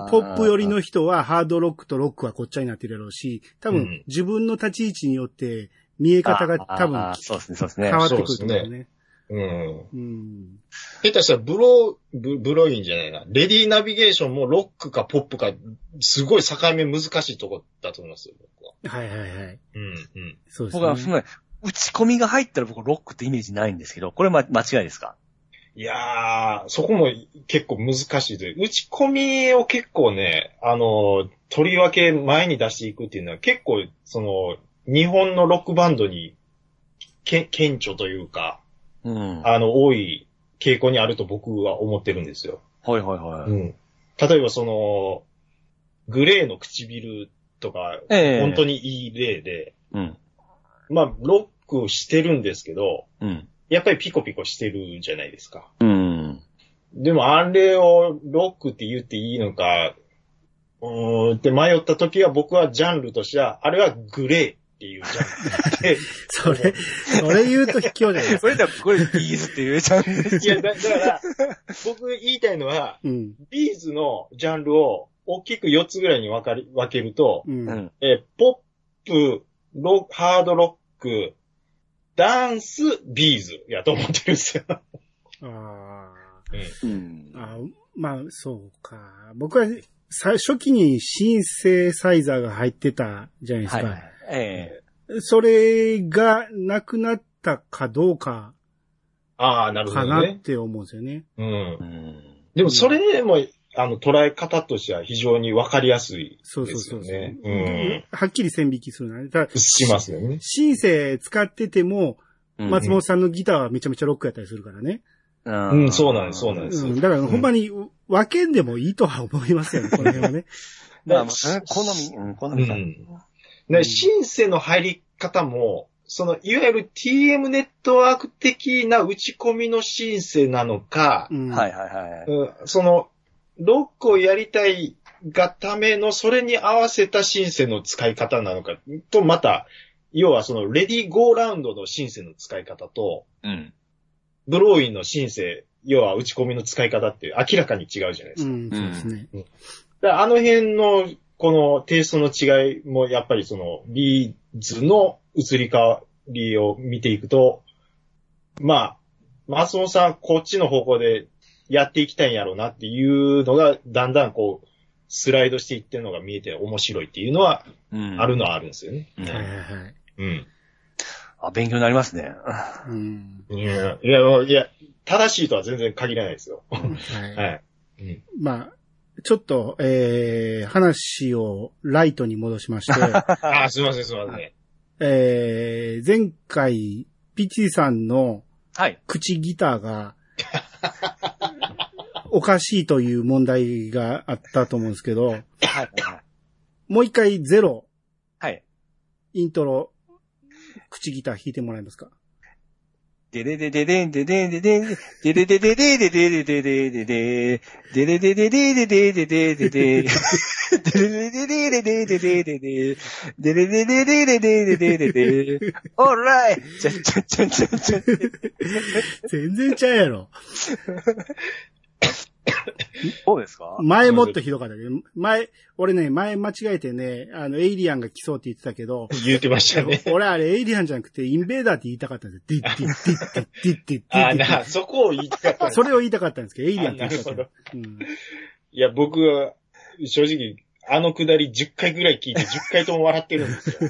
ポップ寄りの人はハードロックとロックはごっちゃになってるやろうし、多分うん自分の立ち位置によって見え方が多分そうですね、そうですね変。わってくると思うね。うん。うん。下手したらブロー、ブブロインじゃないな。レディーナビゲーションもロックかポップか、すごい境目難しいとこだと思いますよ、僕は。はいはいはい。うん、うん。そうです僕は、すね。ごい、打ち込みが入ったら僕ロックってイメージないんですけど、これま、間違いですか？いやー、そこも結構難しいで、打ち込みを結構ね、あの、とりわけ前に出していくっていうのは結構、その、日本のロックバンドに、け、顕著というか、うん。はあの、多い傾向にあると僕は思ってるんですよ。いはいはい。うん。例えばその、グレーの唇とか、ええ本当にいい例で、うん。まあ、ロックしてるんですけど、うん。やっぱりピコピコしてるじゃないですか。うん。でも、あれをロックって言っていいのか、うーんって迷った時は僕はジャンルとしては、あれはグレーっていうジャンルで。[laughs] それ、それ言うと卑怯じゃないですか。[laughs] それでは、これビーズって言えちゃうんですいや、だだから、僕言いたいのは、うん。ビーズのジャンルを大きく4つぐらいに分かり、分けると、うん。うん。えーポップ、ロハードロック、ダンス、ビーズやと思ってるんですよ。ああ。うん。あまあ、そうか。僕は、最初期にシンセサイザーが入ってたじゃないですか。はいはい。えそれがなくなったかどうかああ、なるほかなっどね。て思うんですよね。うんえ。うん。でもそれでも、あの、捉え方としては非常に分かりやすいそうでそうそうそう、すよね。うん。はっきり線引きするのはね。しますよね。シンセ使ってても、うん松本さんのギターはめちゃめちゃロックやったりするからね。うんそうなんですそうなんですうん、だから、ほんまに分けんでもいいとは思いますよね、この辺はね。[laughs] まあ、まあ好み、うん、好みか。うん。で、シンセの入り方も、その、いわゆる TM ネットワーク的な打ち込みのシンセなのか、うん、はいはいはい。うんその、ロックをやりたいがための、それに合わせたシンセの使い方なのか、と、また、要はその、レディーゴーラウンドのシンセの使い方と、うん。ブローインのシンセ、要は打ち込みの使い方って明らかに違うじゃないですか。うん、そうですね。だからあの辺の、このテイストの違いも、やっぱりその、ビーズの移り変わりを見ていくと、まあ、松本さん、こっちの方向でやっていきたいんやろうなっていうのが、だんだんこう、スライドしていってるのが見えて面白いっていうのは、うん。あるのはあるんですよね。うんはいはいはい。うん。あ、勉強になりますね。うん。いや、いや、いや、正しいとは全然限らないですよ。はい。はい。うん。まあ、ちょっと、えー、話をライトに戻しまして、[laughs] あー、すいません、すいません。えー、前回、ピチさんのはい。口ギターが、[laughs] おかしいという問題があったと思うんですけど、はい。もう一回ゼロ、はい。イントロ、口ギター弾いてもらえますか？でれでででんででんででんででれでででででででででででれででででででででででれでででででででででででれででででででででオーライちゃちゃちゃちゃちゃ全然ちゃうやろ。[coughs] そうですか？前もっとひどかったけど、前、俺ね、前間違えてね、あの、エイリアンが来そうって言ってたけど、言ってましたね。[laughs] 俺あれエイリアンじゃなくてインベーダーって言いたかったんですよ。ディッディッディッディッディッディッディッディッな、そこを言いたかったそれを言いたかったんですけど、エイリアンって言ってたけど。うんいや、僕は、正直、あのくだり10回ぐらい聞いて10回とも笑ってるんですよ。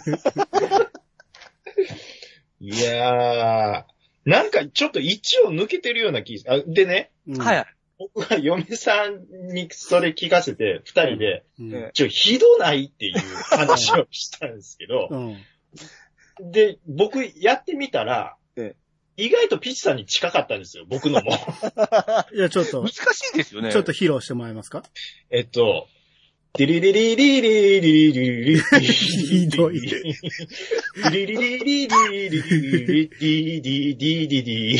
いやー、なんかちょっと一を抜けてるような気あでね、うんはい。僕は嫁さんにそれ聞かせて、二人で、うんえちょ、ひどないっていう話をしたんですけどう、ん。で、僕やってみたらえ、意外とピッチさんに近かったんですよ、僕のも。[laughs] いや、ちょっと難、しいですよね。ちょっと披露してもらえますか？えっと、ディリリリリリリリリリリひどいディリリリリリリリリリリリリリリリ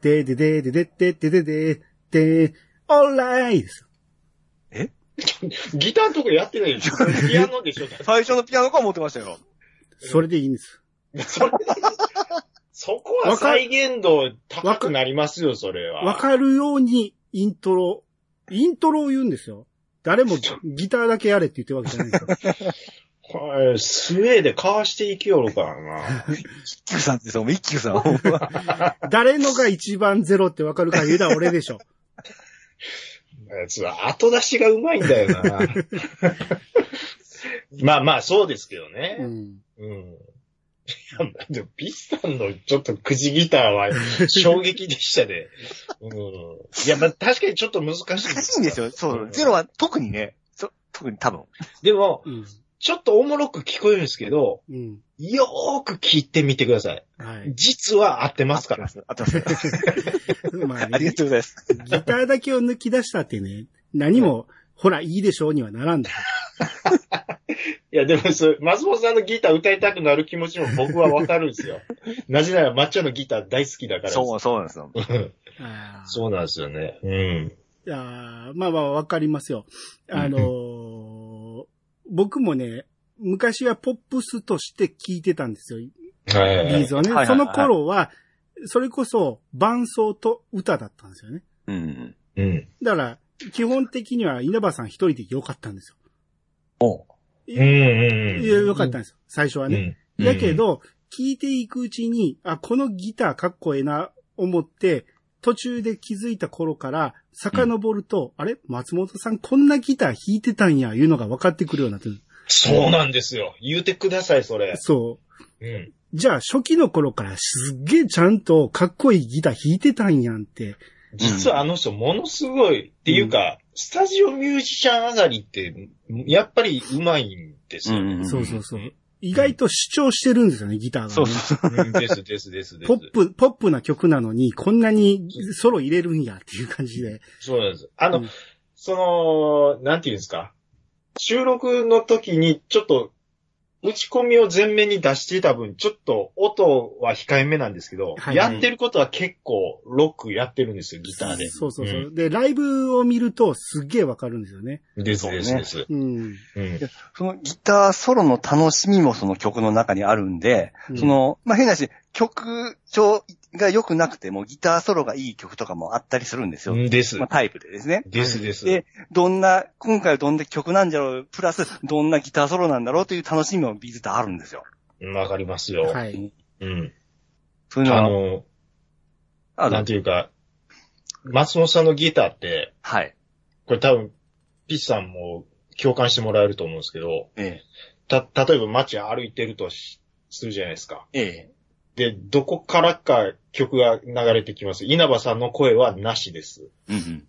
でででででででオーライです。[laughs] ギターのとこやってないでしょピアノでしょ [laughs] 最初のピアノか思ってましたよ。それでいいんです。そ [laughs] れそこは再現度高くなりますよ、それは。わかるようにイントロ、イントロを言うんですよ。誰もギターだけやれって言ってるわけじゃないんですよ。これ、スウェーでかわしていきよるからな。一休さんですよ、もう一休さん。[laughs] 誰のが一番ゼロってわかるか言うたら俺でしょ。やつは後出しがうまいんだよな。[laughs] まあまあ、そうですけどうね。ん。うん。いや、でも、ピッさんのちょっとくじギターは衝撃でしたね。うん。いや、まあ確かにちょっと難しい。難しいんですよ。そう。ゼロは特にね、そ特に多分。でも、うん。ちょっとおもろく聞こえるんですけど、うん。よーく聞いてみてください。はい。実は合ってますから。[laughs] 合ってます。まあ、ありがとうございます。ギターだけを抜き出したってね、何も、ほら、いいでしょうにはならんだよ。[laughs] いや、でもそれ、松本さんのギター歌いたくなる気持ちも僕はわかるんですよ。[laughs] なぜなら、抹茶のギター大好きだから。そう、そうなんですよ。そうなんですよね。うん。あーまあまあ、わかりますよ。あのー僕もね、昔はポップスとして聴いてたんですよ。ビはいーズはね。その頃は、それこそ伴奏と歌だったんですよね。うん。うん。だから、基本的には稲葉さん一人でよかったんですよ。おうんうんいやよかったんですよ。最初はうね。ん。だけど、聴いていくうちに、あ、このギターかっこええな、思って、途中で気づいた頃から、遡ると、あれ？松本さんこんなギター弾いてたんや、いうのが分かってくるようになってる。そうなんですよ。言うてください、それ。そう。うん。じゃあ、初期の頃からすっげえちゃんとかっこいいギター弾いてたんやんって、実はあの人ものすごい、っていうか、スタジオミュージシャン上がりって、やっぱり上手いんですよ。んそうそうそう。意外と主張してるんですよね、ギターが、ね。そうそう。う [laughs] んですですですです。ポップ、ポップな曲なのに、こんなにソロ入れるんやっていう感じで。そうなんです。あの、うんその、なんていうんですか？収録の時にちょっと、打ち込みを前面に出していた分、ちょっと音は控えめなんですけど、はいやってることは結構ロックやってるんですよ、ギターで。そうそうそう。で、ライブを見るとすっげえわかるんですよね。うんですそうねですです。うん。うん。そのギターソロの楽しみもその曲の中にあるんで、うんその、まあ、変な話、曲調が良くなくてもギターソロがいい曲とかもあったりするんですよ。ですまあ、。タイプでですね。ですです。で、どんな、今回はどんな曲なんじゃろう、プラス、どんなギターソロなんだろうという楽しみもビーズってあるんですよ。わかりますよ。はい。うん。そういうのは、あの、あなんていうか、松本さんのギターって、はい。これ多分、ピッチさんも共感してもらえると思うんですけど、えた、例えば街歩いてるとしするじゃないですか。え、えで、どこからか曲が流れてきます。稲葉さんの声はなしです。え。うんうん。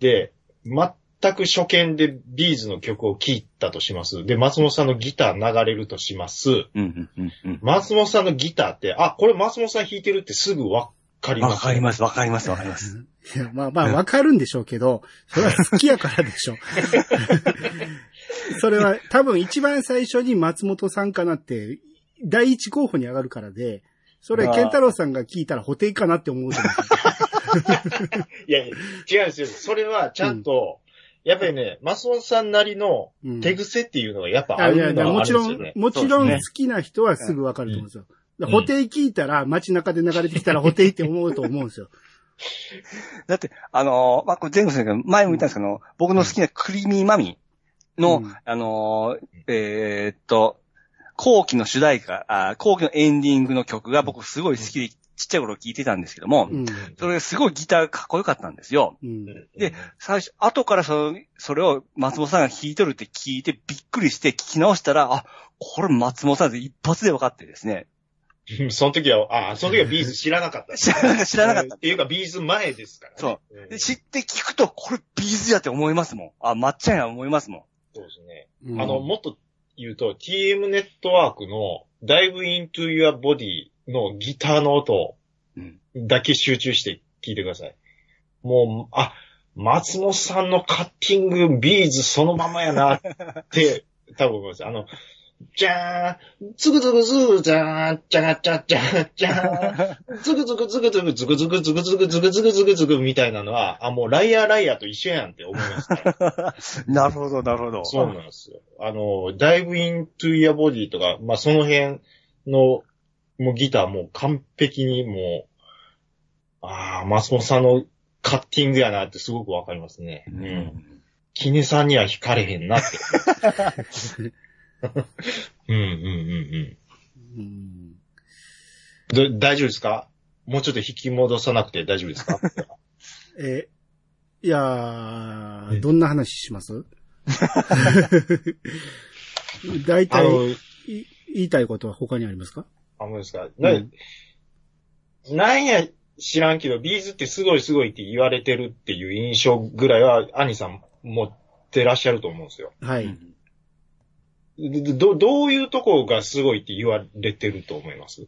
で、全く初見でビーズの曲を聴いたとします。で、松本さんのギター流れるとします。うんうんうんうん。松本さんのギターって、あ、これ松本さん弾いてるってすぐわかります？わかります、わかります、わかります。[laughs] いや、まあまあ、わかるんでしょうけど、それは好きやからでしょ。[laughs] それは多分一番最初に松本さんかなって、第一候補に上がるからで、それ、ケンタロウさんが聞いたら補填かなって思うと思 [laughs] いや、違うんですよ。それはちゃんと、やっぱりね、松本さんなりのう。うん手癖っていうのがやっぱああいやいやるのはもちろんあるんですよね、。もちろん好きな人はすぐわかると思うんですよ。ん補填聞いたら街中で流れてきたら補填って思うと思うんですよ。[laughs] だって、あのーまあ、これ前後するけど、前も言ったんですけど、僕の好きなクリーミーマミの、うんあのーえーっと、後期の主題歌、あ後期のエンディングの曲が僕すごい好きで、ちっちゃい頃聞いてたんですけども、うん。それすごいギターかっこよかったんですよ。うん。で、最初、後からその、それを松本さんが弾いとるって聞いてびっくりして聞き直したら、あ、これ松本さんで一発で分かってですね。うんその時は、あ、その時はビーズ知らなかった。知らな知らなかったっていうか、ビーズ前ですからね。そううんで知って聞くと、これビーズやって思いますもん。あ、まっちゃんや思いますもん。そうですね。うんあの、もっと言うと、TM ネットワークの Dive into Your Body のギターの音うん。だけ集中して聞いてください。もう、あ、松本さんのカッティング、ビーズそのままやなって、多分思います。あの、じゃーん、つぐつぐつぐじゃーん、じゃがじゃじゃじゃーん、つぐつぐつぐつぐつぐつぐつぐつぐつぐつぐつぐつぐみたいなのは、あ、もうライアーライアーと一緒やんって思います。なるほど、なるほど。そうなんですよ。あの、Dive into Your Body とか、まあ、その辺の、もうギターもう完璧にもう、ああ、松本さんのカッティングやなってすごくわかりますね。うん。ん。キネさんには惹かれへんなって。うん、うん、うん、うんうん。ど大丈夫ですか？もうちょっと引き戻さなくて大丈夫ですか？[laughs] え、いやー、どんな話します？[laughs] 大あ体、の、い言いたいことは他にありますか？あ、もうですか？な、なんや知らんけど、ビーズってすごいすごいって言われてるっていう印象ぐらいは、兄さん持ってらっしゃると思うんですよ。はい。ででど、どういうとこがすごいって言われてると思います？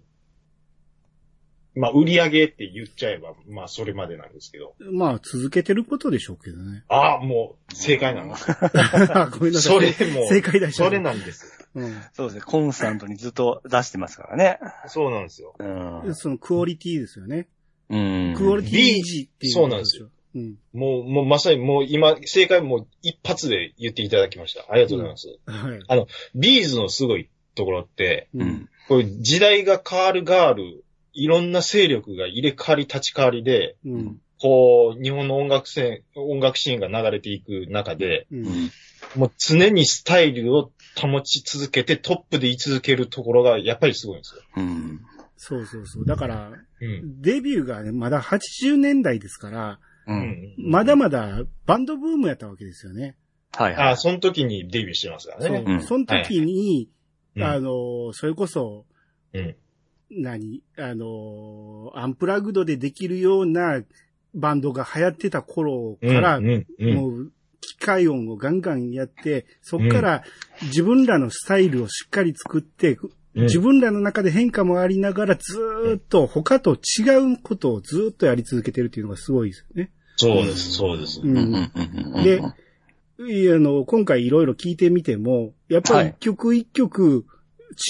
まあ、売り上げって言っちゃえば、まあ、それまでなんですけど。まあ、続けてることでしょうけどね。ああ、もう、正解なの。[laughs] ごめんなさい。それもう正解だしそれなんです。うそうですね。コンスタントにずっと出してますからね。そうなんですよ。うんん。。そのクオリティですよね。うん。クオリティ維持っていうそうなんですよ。うん。もう、もうまさにもう今、正解もう一発で言っていただきました。ありがとうございます。はい。ビーズのすごいところって、ううんん。こういう時代が変わる変わる、いろんな勢力が入れ替わり立ち替わりで、うん。こう、日本の音楽シーン、音楽シーンが流れていく中で、う。うんん。もう常にスタイルを保ち続けてトップで居続けるところがやっぱりすごいんですよ。うん。そうそうそう。だから、うん。デビューがね、まだ80年代ですから、う。うんん。まだまだバンドブームやったわけですよね。はいはい。あ、その時にデビューしてますからね。そう。うんその時に、うんあの、それこそ、うん。何？あの、アンプラグドでできるようなバンドが流行ってた頃うんから、うんうんもう、機械音をガンガンやって、そっから自分らのスタイルをしっかり作って、うん自分らの中で変化もありながらずーっと他と違うことをずーっとやり続けてるっていうのがすごいですよね。そうです、そうです。うんうんうんうんうんで、あの、今回いろいろ聞いてみても、やっぱり一曲一曲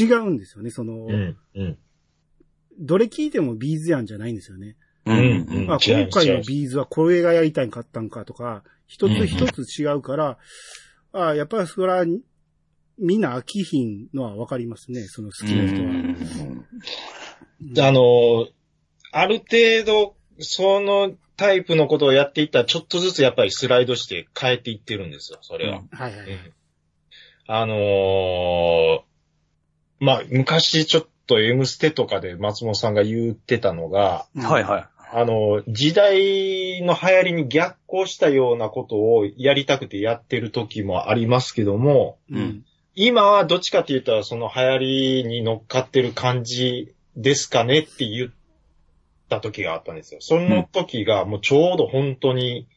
違うんですよね。その、うん、うん。どれ聞いてもビーズやんじゃないんですよね。うんうんうんあ、今回のビーズはこれがやりたいかったんかとか、一つ一つ違うから、あやっぱりそれはみんな飽きひんのはわかりますね、その好きな人は。うんあの、ある程度、そのタイプのことをやっていったら、ちょっとずつやっぱりスライドして変えていってるんですよ、それは。はいはい。うんあのーまあ、昔ちょっと M ステとかで松本さんが言ってたのが、はいはい。あの、時代の流行りに逆行したようなことをやりたくてやってる時もありますけども、い。うん。今はどっちかって言ったらその流行りに乗っかってる感じですかねって言った時があったんですよ。その時がもうちょうど本当に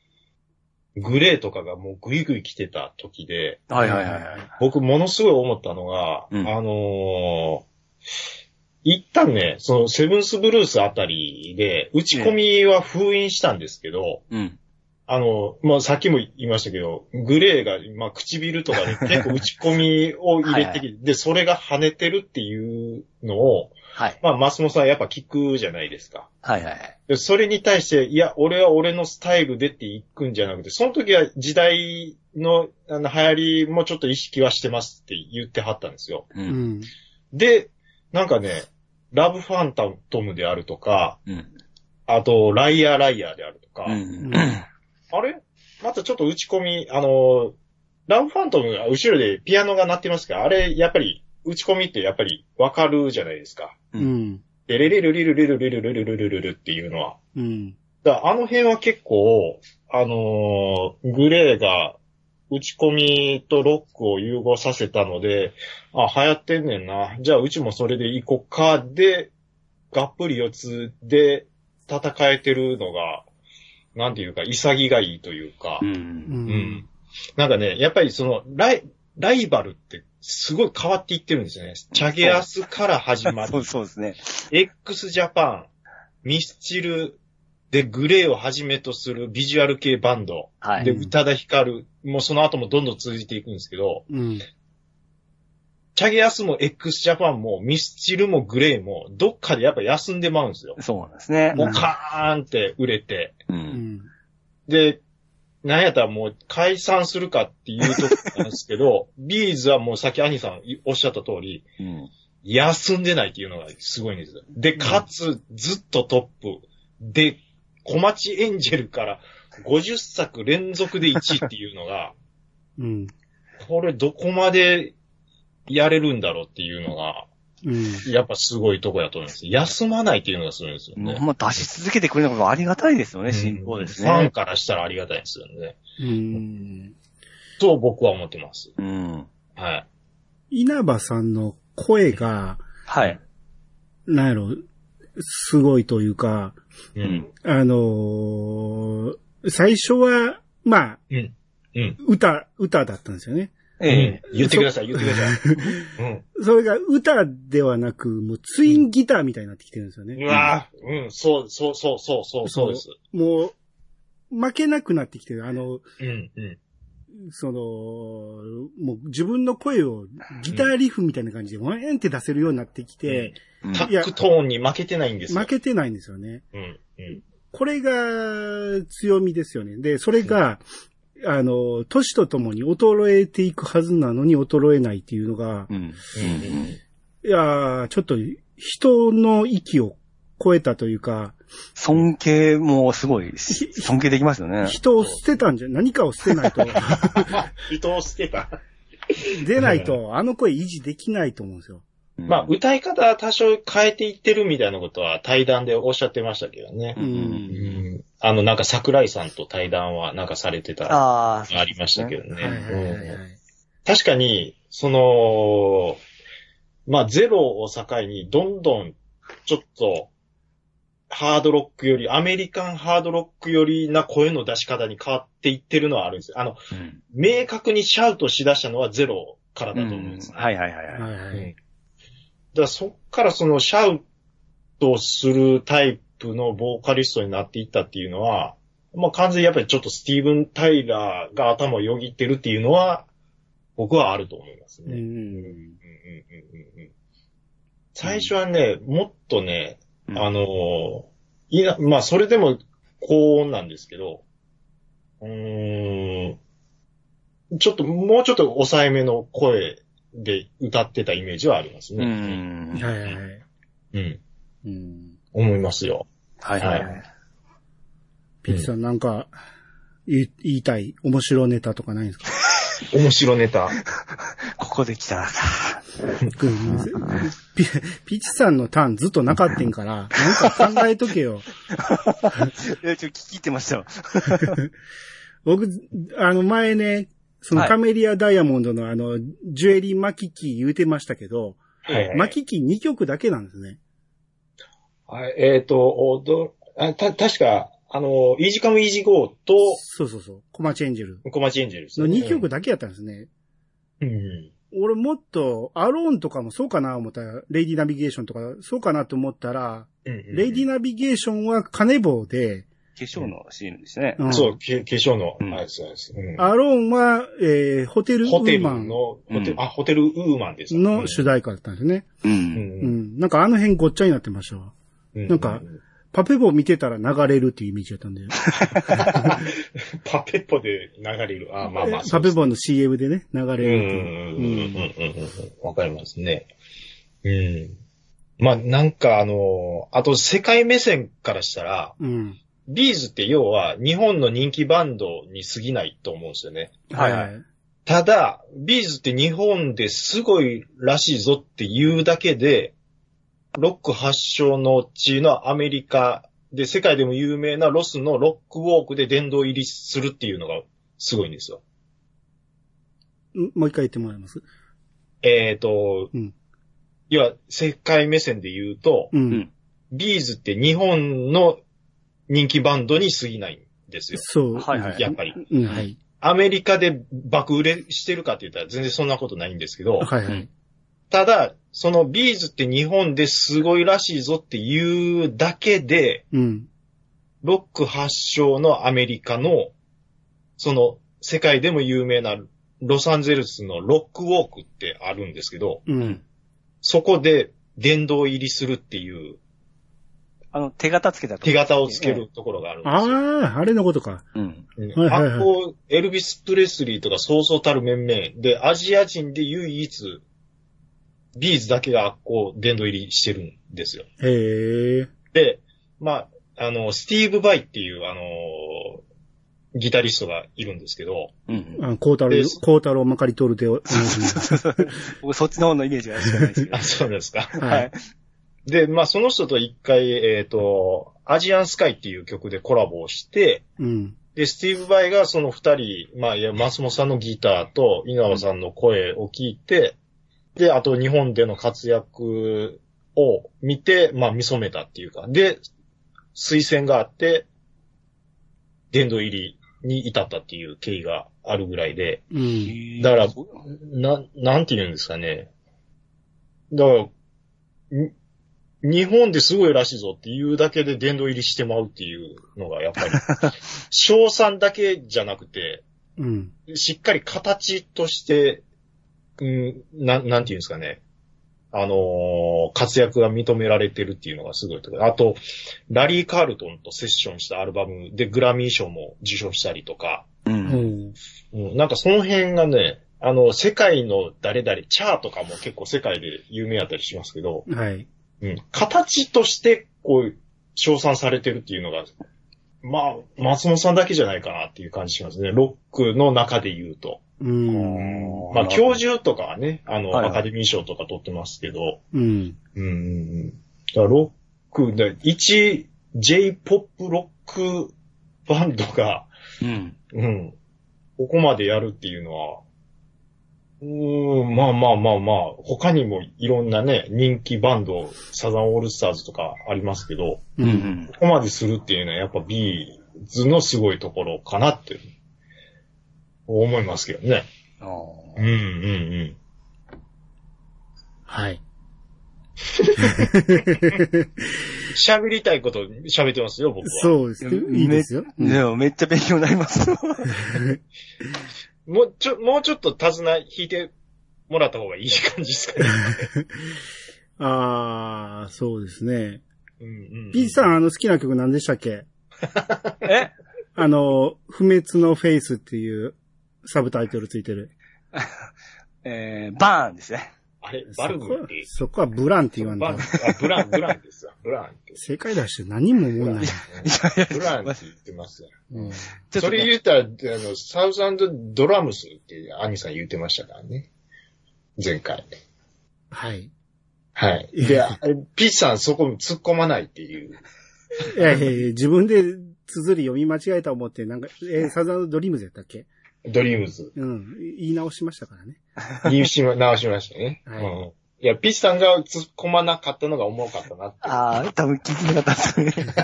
グレーとかがもうグイグイ来てた時で、はいはいはいはい。僕ものすごい思ったのが、うんあのー一旦ね、そのセブンスブルースあたりで、打ち込みは封印したんですけど、うん。あの、まあ、さっきも言いましたけど、グレーが、まあ、唇とかで結構打ち込みを入れてきて、で、それが跳ねてるっていうのを、はい。まあ、松本さんやっぱ聞くじゃないですか。はいはいはい。でそれに対して、いや、俺は俺のスタイルでっていくんじゃなくて、その時は時代のあの流行りもちょっと意識はしてますって言ってはったんですよ。う。うんん。で、なんかね、ラブファンタトムであるとか、うん。あと、ライアーライアーであるとか、うん。あれ？またちょっと打ち込み、あの、ラブファントムが後ろでピアノが鳴ってますけど、あれ、やっぱり、打ち込みってやっぱりわかるじゃないですか。うん。で、レレルリルリルリルリルリルリルっていうのは。うん。だあの辺は結構、あのーグレーが打ち込みとロックを融合させたので、あ、流行ってんねんな。じゃあうちもそれで行こっか。で、がっぷり四つで戦えてるのが、なんていうか、潔がいいというか、う。うん。うんん。なんかね、やっぱりその、ライ、ライバルってすごい変わっていってるんですよね。チャゲアスから始まり [laughs] そう、そうですね。X ジャパン、ミスチル、で、グレーをはじめとするビジュアル系バンド、で、はい。宇多田ヒカル、もうその後もどんどん続いていくんですけど、うん。チャゲアスも X ジャパンもミスチルもグレーも、どっかでやっぱ休んでまうんですよ。そうなんですね。もうカーンって売れて、う。うんん。で、なんやったらもう解散するかっていうとこなんですけど、[laughs] ビーズはもうさっき兄さんおっしゃった通り、うん。休んでないっていうのがすごいんですよ。で、かつ、ずっとトップ。で、小町エンジェルから50作連続で1位っていうのが、[laughs] うん。これどこまでやれるんだろうっていうのが、うん。やっぱすごいとこやと思います。休まないっていうのがすごいんですよね。もう出し続けてくれるのがありがたいですよね、進行ですファンね。からしたらありがたいですよね。うん。と僕は思ってます。うん。はい。稲葉さんの声が、はい。なんやろ、すごいというか、うん。あのー最初は、まあ、うん。うん。歌、歌だったんですよね。ええ。言ってください、言ってください。[laughs] うん。それが歌ではなく、もうツインギターみたいになってきてるんですよね。うわぁ、うん、そう、そう、そう、そう、そう、そうです。もう、負けなくなってきてる。あの、うん、うん。その、もう自分の声をギターリフみたいな感じで、ワンエンって出せるようになってきて、うんタックトーンに負けてないんですよ。負けてないんですよね。うん、うん。これが強みですよね。で、それが、あの、年とともに衰えていくはずなのに衰えないっていうのが、うん。うん。いやーちょっと人の域を超えたというか、尊敬もすごい、尊敬できますよね。人を捨てたんじゃ、何かを捨てないと、[laughs] 人を捨てた。出ないと、あの声維持できないと思うんですよ。まあ、歌い方は多少変えていってるみたいなことは対談でおっしゃってましたけどねう。。うん。うんん。あの、なんか桜井さんと対談はなんかされてた、ああ、ありましたけどね。はいはいはいはいうん確かに、その、まあ、ゼロを境に、どんどん、ちょっと、ハードロックより、アメリカンハードロックよりな声の出し方に変わっていってるのはあるんですよ。あの、うん。明確にシャウトしだしたのはゼロからだと思うんです、はいはいはいはい。はいはい。うんだからそっからそのシャウトするタイプのボーカリストになっていったっていうのは、まあ完全にやっぱりちょっとスティーブン・タイラーが頭をよぎってるっていうのは、僕はあると思いますね。うん。うんうんうんうんうん最初はね、もっとね、うんあのーいや、まあそれでも高音なんですけど、うーん、ちょっと、もうちょっと抑えめの声で歌ってたイメージはありますうね。ん。はいはいはい。うん。うん。思いますよ。はいはいはい。ピッチさんなんか、言い言いたい面白ネタとかないんですか？[laughs] 面白ネタ。[laughs] ここで来たらさ。ピ [laughs] ピッチさんのターンずっとなかったんから、なんか考えとけよ。いや、ちょっと聞いてましたよ。僕、あの前ね、そのはいカメリアダイヤモンドのあの、ジュエリーマキキ言うてましたけど、はいはいマキキ2曲だけなんですね。はいえっ、と、おどあた、確か、あの、イージカムイージゴーと、そうそうそう。コマチエンジェルコマチエンジェルですのね2曲だけやったんですね。うん。俺もっと、アローンとかもそうかな思ったら、レイディナビゲーションとかそうかなと思ったら、うんうんレイディナビゲーションはカネボウで、化粧の CM ですね。うんそう、け化粧の、うんあれです、そうです。うんアローンは、えー、ホテルウホテルーマンの、ホテル、うんあ、ホテルウーマンです。の主題歌だったんですね。う。うん。ううんん。なんかあの辺ごっちゃになってましたわ。うなんか、パペポ見てたら流れるっていうイメージだったんで。[laughs] パペッポで流れる。あ、まあまあ。パペポの CM でね、流うん、うん、れるう。うん、うん、うん。わかりますね。うん。まあ、なんかあの、あと世界目線からしたら、うん。 B'zって要は日本の人気バンドに過ぎないと思うんですよね。はいはいただ、 B'zって日本ですごいらしいぞっていうだけで、ロック発祥の地のアメリカで世界でも有名なロスのロックウォークで殿堂入りするっていうのがすごいんですよ。んもう一回言ってもらえます？えっ、と、うん要は世界目線で言うと、ううんん。 B'zって日本の人気バンドに過ぎないんですよ。そう。はいはいやっぱり。うん、はい。アメリカで爆売れしてるかって言ったら全然そんなことないんですけど、はいはい。ただ、そのビーズって日本ですごいらしいぞっていうだけで、うん。ロック発祥のアメリカの、その世界でも有名なロサンゼルスのロックウォークってあるんですけど、うん。そこで殿堂入りするっていうあの、手形つけた手形をつけるところがあるんですあよ。あ、あれのことか。うん。うんはいはいはいあこう、エルビス・プレスリーとかそうそうたる面々で、アジア人で唯一、B'zだけがこう、殿堂入りしてるんですよ。へえ。で、まあ、あの、スティーヴ・ヴァイっていう、あのギタリストがいるんですけど、うん。あ、コータロで、コータロまかり通るでお [laughs] 僕そっちの方のイメージがしかないですけど [laughs] あ、。そうですか。の。ははいい。。で、まあ、その人と一回、えっ、と、 Asian Sky っていう曲でコラボをして、うん。で、スティーヴ・ヴァイがその二人、まあ、いや、松本さんのギターと稲葉さんの声を聞いて、で、あと日本での活躍を見て、まあ、見初めたっていうか、で、推薦があって、殿堂入りに至ったっていう経緯があるぐらいで、うん。だからな、なんて言うんですかね。だから、に日本ですごいらしいぞっていうだけで殿堂入りしてまうっていうのが、やっぱり、[laughs] 賞賛だけじゃなくて、うん。しっかり形として、うん、なん、なんて言うんですかね。あのー活躍が認められてるっていうのがすごいところ。あと、ラリー・カールトンとセッションしたアルバムでグラミー賞も受賞したりとか、う。うんん。うん、なんかその辺がね、あの、世界の誰々、チャーとかも結構世界で有名やったりしますけど、はい。うん、形として、こう、称賛されてるっていうのが、まあ、松本さんだけじゃないかなっていう感じしますね。ロックの中で言うと。うん。まあ、教授とかはね、あの、はいはいアカデミー賞とか取ってますけど、うん。うん。だからロックで、一 J-POP ロックバンドが、うん。うん、ここまでやるっていうのは、うーん、まあまあまあまあ、他にもいろんなね、人気バンド、サザンオールスターズとかありますけど、う。うんんここまでするっていうのはやっぱビーズのすごいところかなって、思いますけどね。うん。うんうんうん。はい。[laughs] 喋りたいこと喋ってますよ、僕は。そうですね。いいですよ。うんでもめっちゃ勉強になります。[laughs] もうちょ、もうちょっと手綱引いてもらった方がいい感じですかね。[laughs] ああ、そうですね。うんうん。ピーチさん、あの、好きな曲何でしたっけ？え？あの、不滅のフェイスっていうサブタイトルついてる。[laughs] えー、バーンですね。あれ、バルブって。そこはブランって言わんとバ。あブラン、ブランですわ。ブランって。正解出して何も思わない。ブランって言ってますよ。うんそれ言ったら、あの、サウザンドドラムスって兄さん言ってましたからね。前回。はい。はい。で、あピッチさんそこ突っ込まないっていう。いやいやいや自分で綴り読み間違えた思って、なんか、えーサザンドリームズやったっけ？ドリームズ。うん。言い直しましたからね。言いしま、直しましたね。はいうん。いや、ピッチさんが突っ込まなかったのが重かったなって。ああ、多分聞いてなかったですね。[laughs]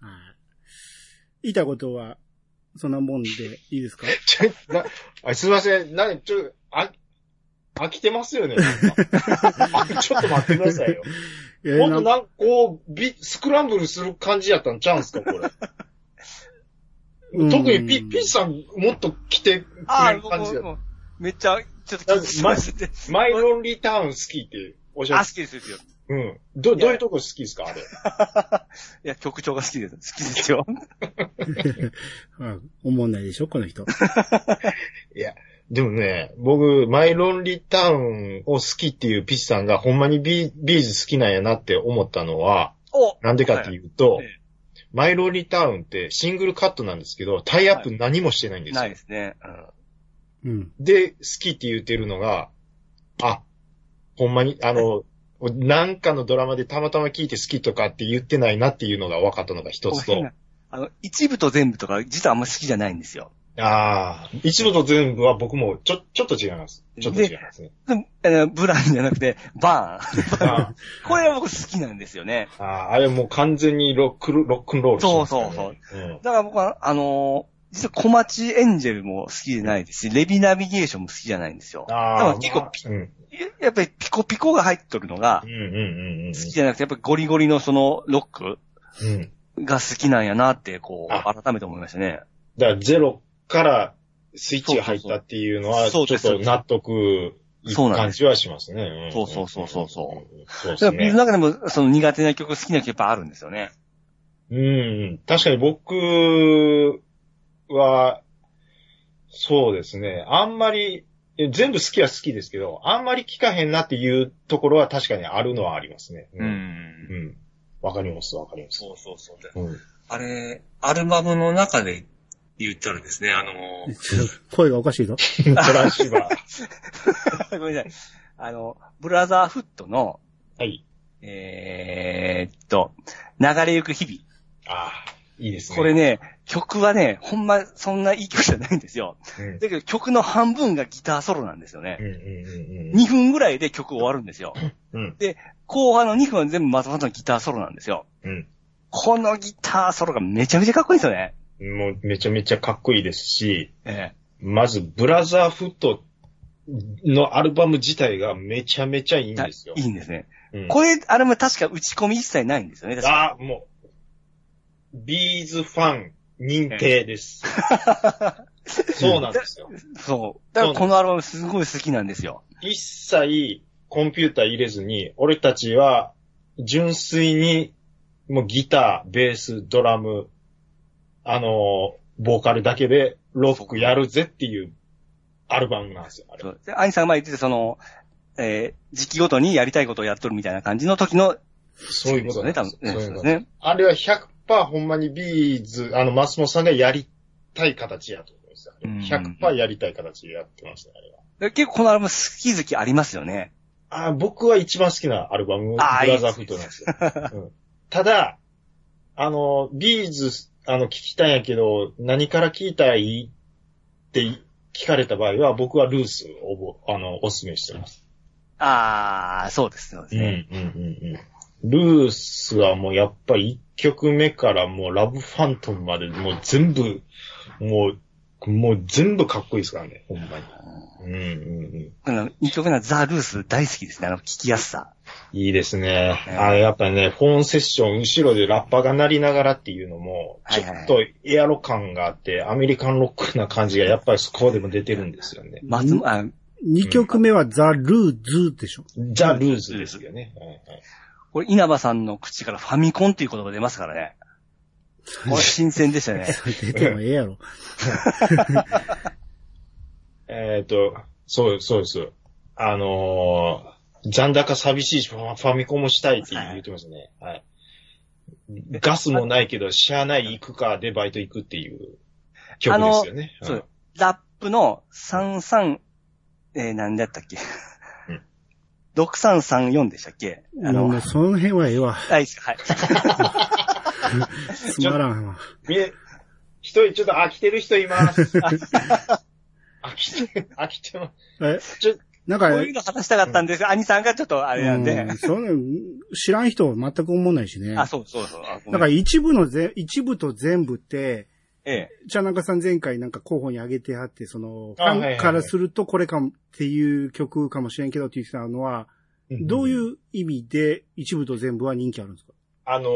はい。言いたことは、そんなもんでいいですか？ちょ、な、あすいません。な、ちょ、あ、飽きてますよね。[laughs] ちょっと待ってくださいよ。えーなんもっとなんか、こう、ビ、スクランブルする感じやったんちゃうんすか、これ。うん特にピ、ピッチさんもっと来てくああ、れる感じだ僕もめっちゃ、ちょっと緊張しまして。マイロンリータウン好きっておっしゃあ、って。好きですよ。うん。ど、どういうとこ好きですか、あれ？[laughs] いや、曲調が好きです。好きですよ。[laughs] あ思んないでしょこの人。[laughs] いや、でもね、僕、マイロンリータウンを好きっていうピッチさんがほんまにビビーズ好きなんやなって思ったのは、おなんでかっていうと、はいええマイロンリータウンってシングルカットなんですけど、タイアップ何もしてないんですよ。ないですね。うんうん。で、好きって言ってるのが、あ、ほんまに、あの、[laughs] なんかのドラマでたまたま聞いて好きとかって言ってないなっていうのが分かったのが一つと、あの、一部と全部とか、実はあんま好きじゃないんですよ。ああ、一部と全部は僕もちょ、ちょっと違います。ちょっと違いますね。ブランじゃなくて、バーン。あ [laughs] これは僕好きなんですよね。ああ、あれもう完全にロック、ロックンロールしてますからねそううんだから僕は、あのー実は小町エンジェルも好きじゃないですし、レビナビゲーションも好きじゃないんですよ。だかああ、ら結構まあうん。やっぱりピコピコが入っとるのが。好きじゃなくて、やっぱりゴリゴリのそのロックうん。が好きなんやなって、こう、あ改めて思いましたね。だからゼロからスイッチが入ったっていうのは、ちょっそうそうそうと納得いく感じはしますね。んそうそうそうそうそうんそうですね。の中でも、その苦手な曲、好きな曲やっぱあるんですよね。うん。確かに僕は、そうですね。あんまり、え全部好きは好きですけど、あんまり聞かへんなっていうところは確かにあるのはありますね。う。ん。うん。わかります、わかります。そうそうそう。うん。あれ、アルバムの中で言ったらですね、あのちょ [laughs] 声がおかしいぞ。トランシーバー。[laughs] ごめんなさい。あの、ブラザーフットの、はい。えーっと、流れゆく日々。ああ、いいですね。これね、曲はね、ほんまそんないい曲じゃないんですよ。うん。だけど曲の半分がギターソロなんですよねうん。うんうんうん。2分ぐらいで曲終わるんですよ。うん。後半の2分は全部またまたギターソロなんですよ。うん。このギターソロがめちゃめちゃかっこいいですよね。もうめちゃめちゃかっこいいですし、えまずブラザーフットのアルバム自体がめちゃめちゃいいえんですよ。いいんですね。うんこれ、あれも確か打ち込み一切ないんですよね。確かあ、もう、ビーズファン認定です。[laughs] そうなんですよ。そう。だからこのアルバムすごい好きなんですよ。一切コンピューター入れずに、俺たちは純粋にもうギター、ベース、ドラム、あの、ボーカルだけでロックやるぜっていうアルバムなんですよ、あれそ。うでアニさんが前言ってたその、えー時期ごとにやりたいことをやっとるみたいな感じの時の、そういうことね。多分。そういうことね。あれは100%ほんまに B'z、あの、松本さんがやりたい形やと思うんですよ。うん100%やりたい形でやってましたね、あれは。で結構このアルバム好き好きありますよね。あ僕は一番好きなアルバム、 Brotherhood なんですよ。うんただ、あの、 B'z、あの、聞きたいんやけど、何から聞いたらいいって聞かれた場合は、僕は LOOSE をぼ、あの、お勧めしてます。ああ、そうです、そうですうん、うんね。、うん、うん。ルースはもうやっぱり1曲目からもうラブファントムまでもう全部、もう、もう全部かっこいいですからね、ほんまに。うん、うん、うん。あの、一曲目のザ・ルース大好きですね。あの、聞きやすさ。いいですね。ねあれやっぱりね、フォンセッション後ろでラッパが鳴りながらっていうのも、ちょっとエアロ感があって、アメリカンロックな感じがやっぱりそこでも出てるんですよね。松本、あ、2曲目はザ・ルーズでしょ？ザ・ルーズですよね。はいはいこれ稲葉さんの口からファミコンっていう言葉出ますからね。これ新鮮でしたね。[laughs] 出てもええやろ。[laughs] えっ、と、そう、そうです。あのー、残高寂しいし、ファミコンもしたいって言ってますね。はい。ガスもないけど、しゃあない行くかでバイト行くっていう曲ですよね。そう。ラップの33、えー、何だったっけ？うん。6334でしたっけ？あの、もうその辺はええわ。あ、いいですか、はい。[laughs] つまらんわ。一人ちょっと飽きてる人います。[laughs] 飽きて、飽きてます。え？ちょ、なんか、こういうの話したかったんですが、兄さんがちょっとあれなんで。うんそんな知らん人は全く思わないしね。あ、そうそうそう。だから一部のぜ、一部と全部って、ええ。茶中さん前回なんか候補に挙げてはって、その、ファンからするとこれかもっていう曲かもしれんけどって言ってたのは、どういう意味で一部と全部は人気あるんですか？あのー、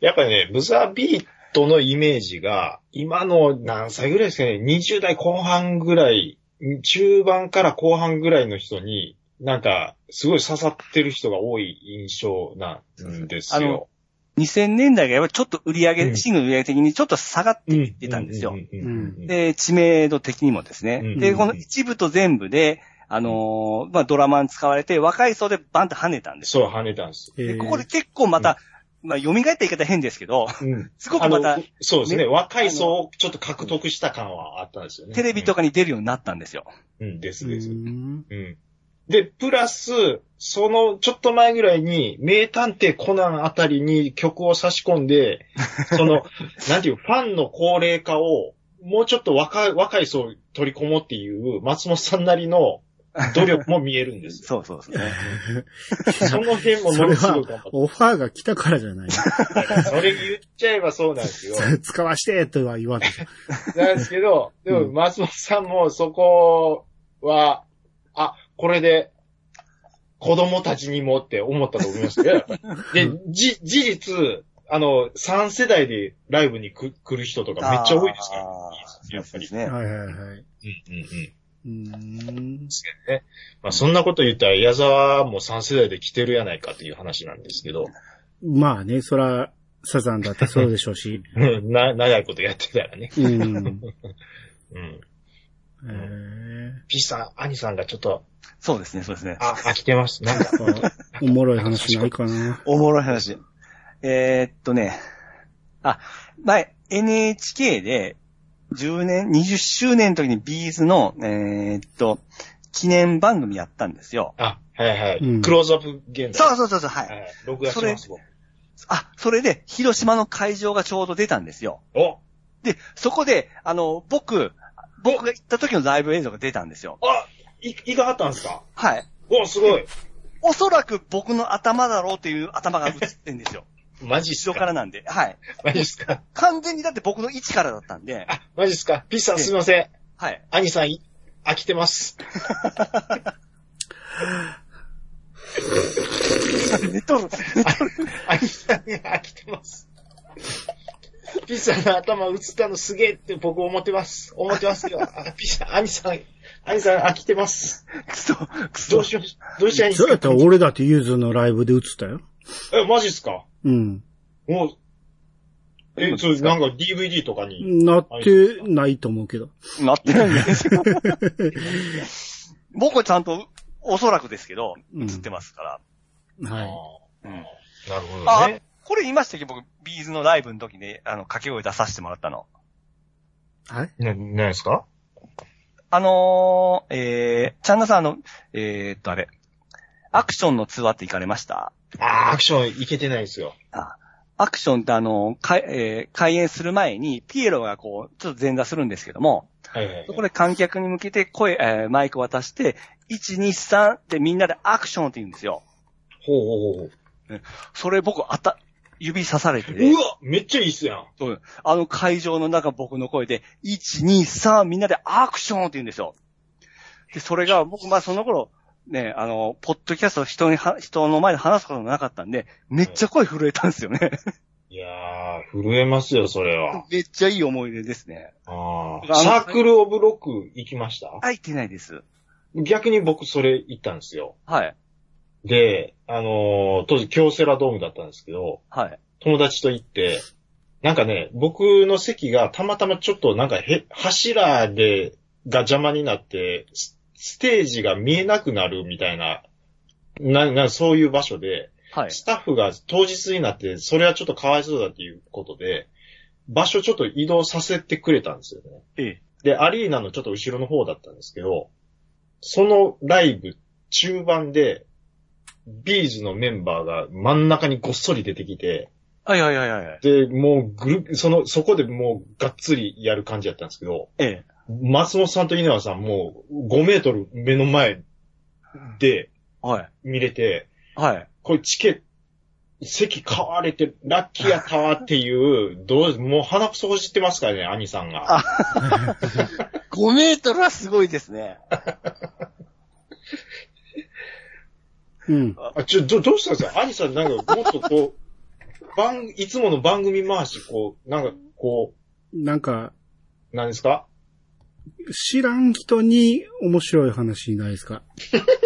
やっぱりね、ブザービートのイメージが、今の何歳ぐらいですかね、20代後半ぐらい、中盤から後半ぐらいの人に、なんか、すごい刺さってる人が多い印象なんですあのよ。2000年代がやっぱりちょっと売り上げ、うんシングル売り上げ的にちょっと下がってうんいってたんですよ。で、知名度的にもですね。うんで、この一部と全部で、あのーまあ、ドラマに使われて、若い層でバンと跳ねたんですよ。そう、跳ねたんです。で、ここで結構また、まあ、蘇った言い方変ですけど、うん [laughs] すごくまたそうですね。ね若い層をちょっと獲得した感はあったんですよね。テレビとかに出るようになったんですよ。うん、ですうです。んうん。で、プラス、そのちょっと前ぐらいに、名探偵コナンあたりに曲を差し込んで、[laughs] その、なんていう、ファンの高齢化を、もうちょっと若い、若い層を取り込もうっていう、松本さんなりの [laughs] 努力も見えるんですよ。そうそうですね。その辺もものすオファーが来たからじゃない。た。それ言っちゃえばそうなんですよ。[laughs] 使わしてとは言わない。なんですけど、でもうん松本さんもそこは、あ、これで、子供たちにもって思ったと思いますけど、[laughs] で、じ、事実、あの、3世代でライブにく来る人とかめっちゃ多いですから、あーやっぱり。そうですね。はいはいはい。うんうんうん。うーん。ですけどね。まあそんなこと言ったら矢沢も3世代で来てるやないかという話なんですけど、まあね、そら、サザンだったらそうでしょうし。う [laughs] んな、長いことやってたらね。うん。[laughs] うん。えーピッさん、兄さんがちょっと、そうですね、そうですね。あ、飽きてます。なんか、あおもろい話ないかな。[laughs] おもろい話。えーっとね、あ、前、NHK で、10年、20周年の時にビーズの、えーっと、記念番組やったんですよ。あ、はいはい。うんクローズアップ現在。そうそうそうそう、は。はいい。録画してます、僕あ、それで、広島の会場がちょうど出たんですよ。おで、そこで、あの、僕、僕が行った時のライブ映像が出たんですよ。あ、い、いかはったんですか？はい。お、すごい。おそらく僕の頭だろうっていう頭が映ってんですよ。[laughs] マジっす後ろかからなんで。はい。マジっすか？完全にだって僕の位置からだったんで、あ、マジっすか？ピッさんすいません。はい。兄さんい、飽きてます。[laughs] 寝とる。兄さんに飽きてます。ピッさんの頭映ったのすげえって僕思ってます。思ってますよ。あピッさん、兄さん、兄さん飽きてます。くそ、くどそう。しよう、どうしたらいいんですかそうやった？ら俺だってユーズのライブで映ったよ。え、マジっすか？うん。もう、え、そう、なんか DVD とかに？なってないと思うけど。なってないんですよ。[laughs] 僕はちゃんと、おそらくですけど、うん映ってますから。はい。うん。なるほあどね。これ言いましたっけ？僕、ビーズのライブの時に、あの、掛け声出させてもらったの。はいな、なんですか？あのー、えー、チャンナさんあの、えー、っとあれ、アクションのツアーって行かれました？あーアクションいけてないですよ。あ、アクションってあの、かえー開演する前に、ピエロがこう、ちょっと前座するんですけども、はいはいはい。そこで観客に向けて声、えーマイクを渡して、1、2、3でみんなでアクションって言うんですよ。ほうほうほうほう。それ僕、あた、指さされてねう、わめっちゃいいっすやん。そうあの会場の中僕の声で、1、2、3みんなでアクションって言うんですよ。で、それが僕、まあその頃、ね、あの、ポッドキャスト人には、人の前で話すことなかったんで、めっちゃ声震えたんですよね。いやー、震えますよ、それは。めっちゃいい思い出ですね。ああサークルオブロック行きました？あ、言ってないです。逆に僕それ行ったんですよ。はい。で、あのー当時京セラドームだったんですけど、はい。友達と行って、なんかね、僕の席がたまたまちょっとなんかへ、柱で、が邪魔になって、スステージが見えなくなるみたいな、な、な、そういう場所で、はい。スタッフが当日になって、それはちょっとかわいそうだっていうことで、場所ちょっと移動させてくれたんですよね。ええ。で、アリーナのちょっと後ろの方だったんですけど、そのライブ中盤で、ビーズのメンバーが真ん中にごっそり出てきて、はいはいはいはい。で、もうぐる、その、そこでもうがっつりやる感じだったんですけど、ええ。松本さんと稲葉さんもう5メートル目の前ではい。見れて、はい。これチケット、席買われて、ラッキーやったわっていう、どう、もう鼻くそほじってますからね、兄さんが。あ5メートルはすごいですね。うん。あ、ちょ、ど、どうしたんですか？兄さんなんかもっとこう、番、いつもの番組回し、こう、なんか、こなんか、う、なんですか？知らん人に面白い話ないですか？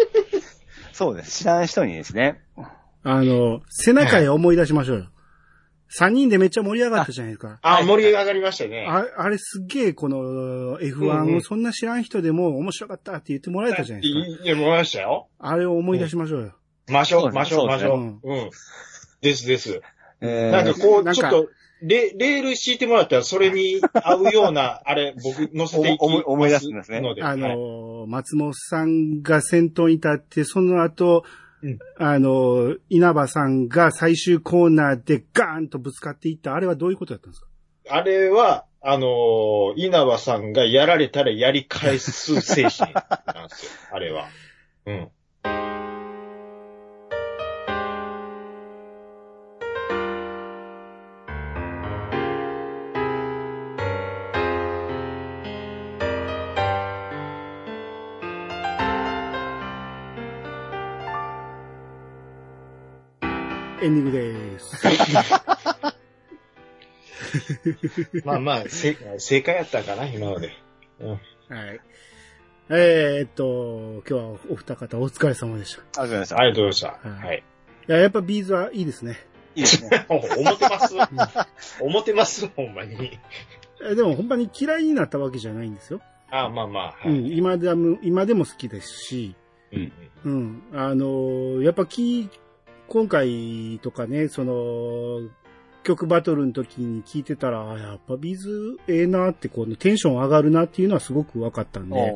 [laughs] そうです。知らん人にですね。あの、背中へ思い出しましょうよ。三人でめっちゃ盛り上がったじゃないですか。あ、はい盛り上がりましたね。ああれすっげえこのうんう F1 んをそんな知らん人でも面白かったって言ってもらえたじゃないですか。いや、もらいましたよ。あれを思い出しましょうよ。ましょう、ましょう、ましょう。そううん。ですです。えなんかこう、なんかちょっと、レ、レール敷いてもらったら、それに [laughs] 合うような、あれ、僕、乗せていき思い思い出すんですね。あのはいー、松本さんが先頭に立って、その後、うんあのー、稲葉さんが最終コーナーでガーンとぶつかっていった、あれはどういうことだったんですか？あれは、あのー稲葉さんがやられたらやり返す精神なんですよ。あれは。うん。エンディングです。[laughs] まあまあ、せ正解やったかな、今まで。うん。はい。えーっと、今日はお二方お疲れ様でした。ありがとうございました。ありがとうございました。はいはい。いや、やっぱビーズはいいですね。いいですね。[laughs] 思ってます？思ってます？ほんまに。えでも本当に嫌いになったわけじゃないんですよ。あまあまあ、はい。うん、今でも、今でも好きですし、うん。うん、あのーやっぱき、今回とかね、その、曲バトルの時に聞いてたら、あやっぱビーズええなって、このテンション上がるなっていうのはすごく分かったんで、はいはい。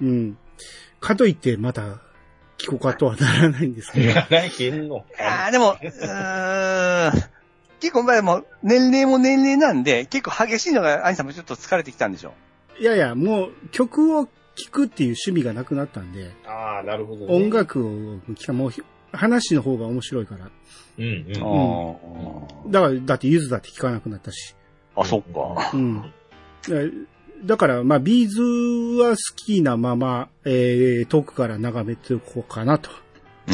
うん。かといってまた聞こうかとはならないんですけど、ならへんの。ああ、でも、うーん。結構、まあでも、年齢も年齢なんで、結構激しいのが、アニさんもちょっと疲れてきたんでしょいやいや、もう曲を聴くっていう趣味がなくなったんで、ああ、なるほど、ね。音。楽を聴か、もう話の方が面白いから。うんうん。あだから、だってゆずだって聴かなくなったし。あ。あ、そっか。うん。だだから、まあ、ビーズは好きなまま、えー、遠くから眺めておこうかなと。[laughs]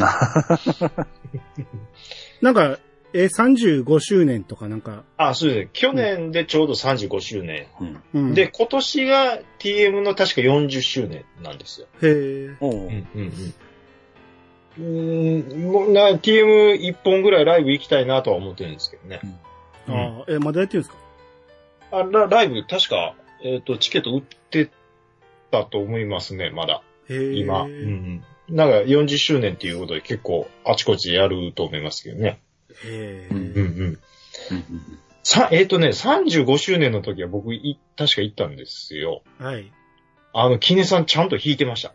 なんか、えー、35周年とかなんか、あ、そうですね。去年でちょうど35周年。うん。うん。で、今年が TM の確か40周年なんですよ。へーおううんうんうん。うーん、もうな、TM 一本ぐらいライブ行きたいなとは思ってるんですけどね。あーえーまだやってるんですか？あラライブ、確か、えっ、と、チケット売ってたと思いますね、まだ。今。うんうん。なんか40周年っていうことで結構あちこちでやると思いますけどね。へーうんうんうん。さ、えっ、とね、35周年の時は僕い、確か行ったんですよ。はい。あの、キネさんちゃんと弾いてました。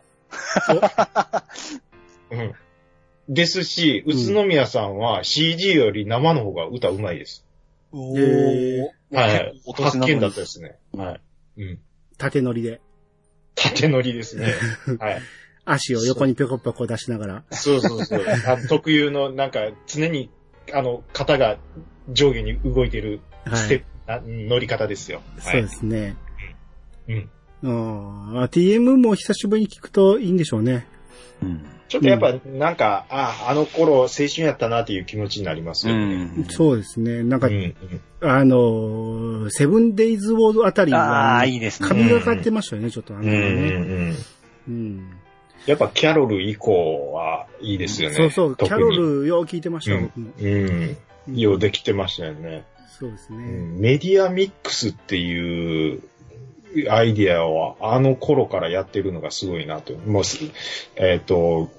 うん。ですし、宇都宮さんは CG より生の方が歌うまいです。おーはい。発見だったですね。はい。うん。縦乗りで。縦乗りですね。[laughs] はい。足を横にぴょこぴょこ出しながら。そうそうそう。あ特有の、なんか、常に、あの、肩が上下に動いてるはいステップ、。あ乗り方ですよ。そうですね。うん。うん。あ TM も久しぶりに聞くといいんでしょうね。うん。ちょっとやっぱ、なんか、あ、あの頃青春やったなっていう気持ちになりますうよね。ん。そうですね。なんか、あのー、セブンデイズウォードあたりあはあ、、いいですね。神がかってましたよね、ちょっとあのね。うんうん。やっぱキャロル以降はいいですよね。そうそう、キャロルよう聞いてましたよ、僕も。うん。うんようできてましたよね。そうですね。うんメディアミックスっていうアイディアをあの頃からやってるのがすごいなと。もうす、えっ、と、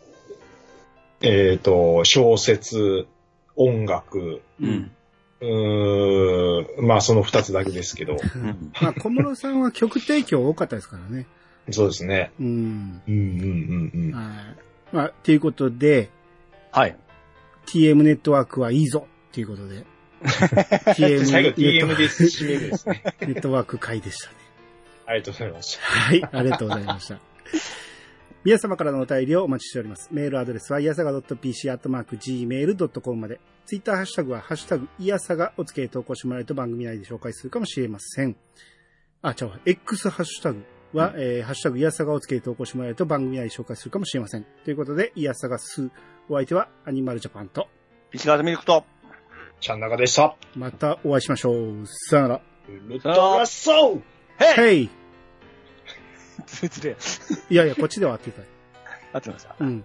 えっ、と、小説、音楽、うん。うーん、まあその二つだけですけど、うん。[laughs] まあ、小室さんは曲提供多かったですからね。そうですね。うん。うんうんうんうん。はい。まあ、ということで、はい。TM ネットワークはいいぞっていうことで。[laughs] TM 最後ネット DM で締めるですね。ネットワーク会でしたね。ありがとうございました。はい、ありがとうございました。[laughs] 皆様からのお便りをお待ちしております。メールアドレスは、いやさが .pc.gmail.com まで。ツイッターハッシュタグは、ハッシュタグ、いやさがをつけて投稿してもらえると番組内で紹介するかもしれません。あ、ちゃうわ X ハッシュタグは、えーハッシュタグ、いやさがをつけて投稿してもらえると番組内で紹介するかもしれません。ということで、いやさがす、お相手はアニマルジャパンと、石川ミルクと、ちゃんなかでした。またお会いしましょう。さよなら。ウルトラソウへいへいつれ、いやいや、こっちでは合ってたよ。合ってました。うん。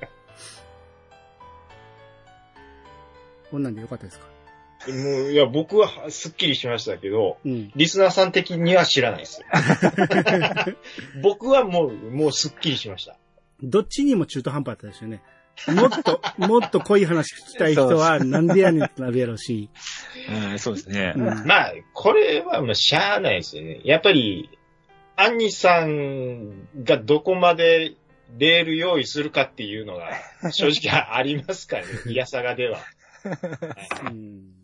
こんなんでよかったですか？もう、いや、僕はすっきりしましたけど、うん。リスナーさん的には知らないです。[laughs] 僕はもう、もうすっきりしました。どっちにも中途半端だったですよね。もっと、[laughs] もっと濃い話聞きたい人は、なんでやねんってなるやろうし。うん、そうですね。うんまあ、これはまあ、しゃあないですよね。やっぱり、アンニさんがどこまでレール用意するかっていうのが、正直ありますからね。[laughs] いやさがでは。[laughs] うん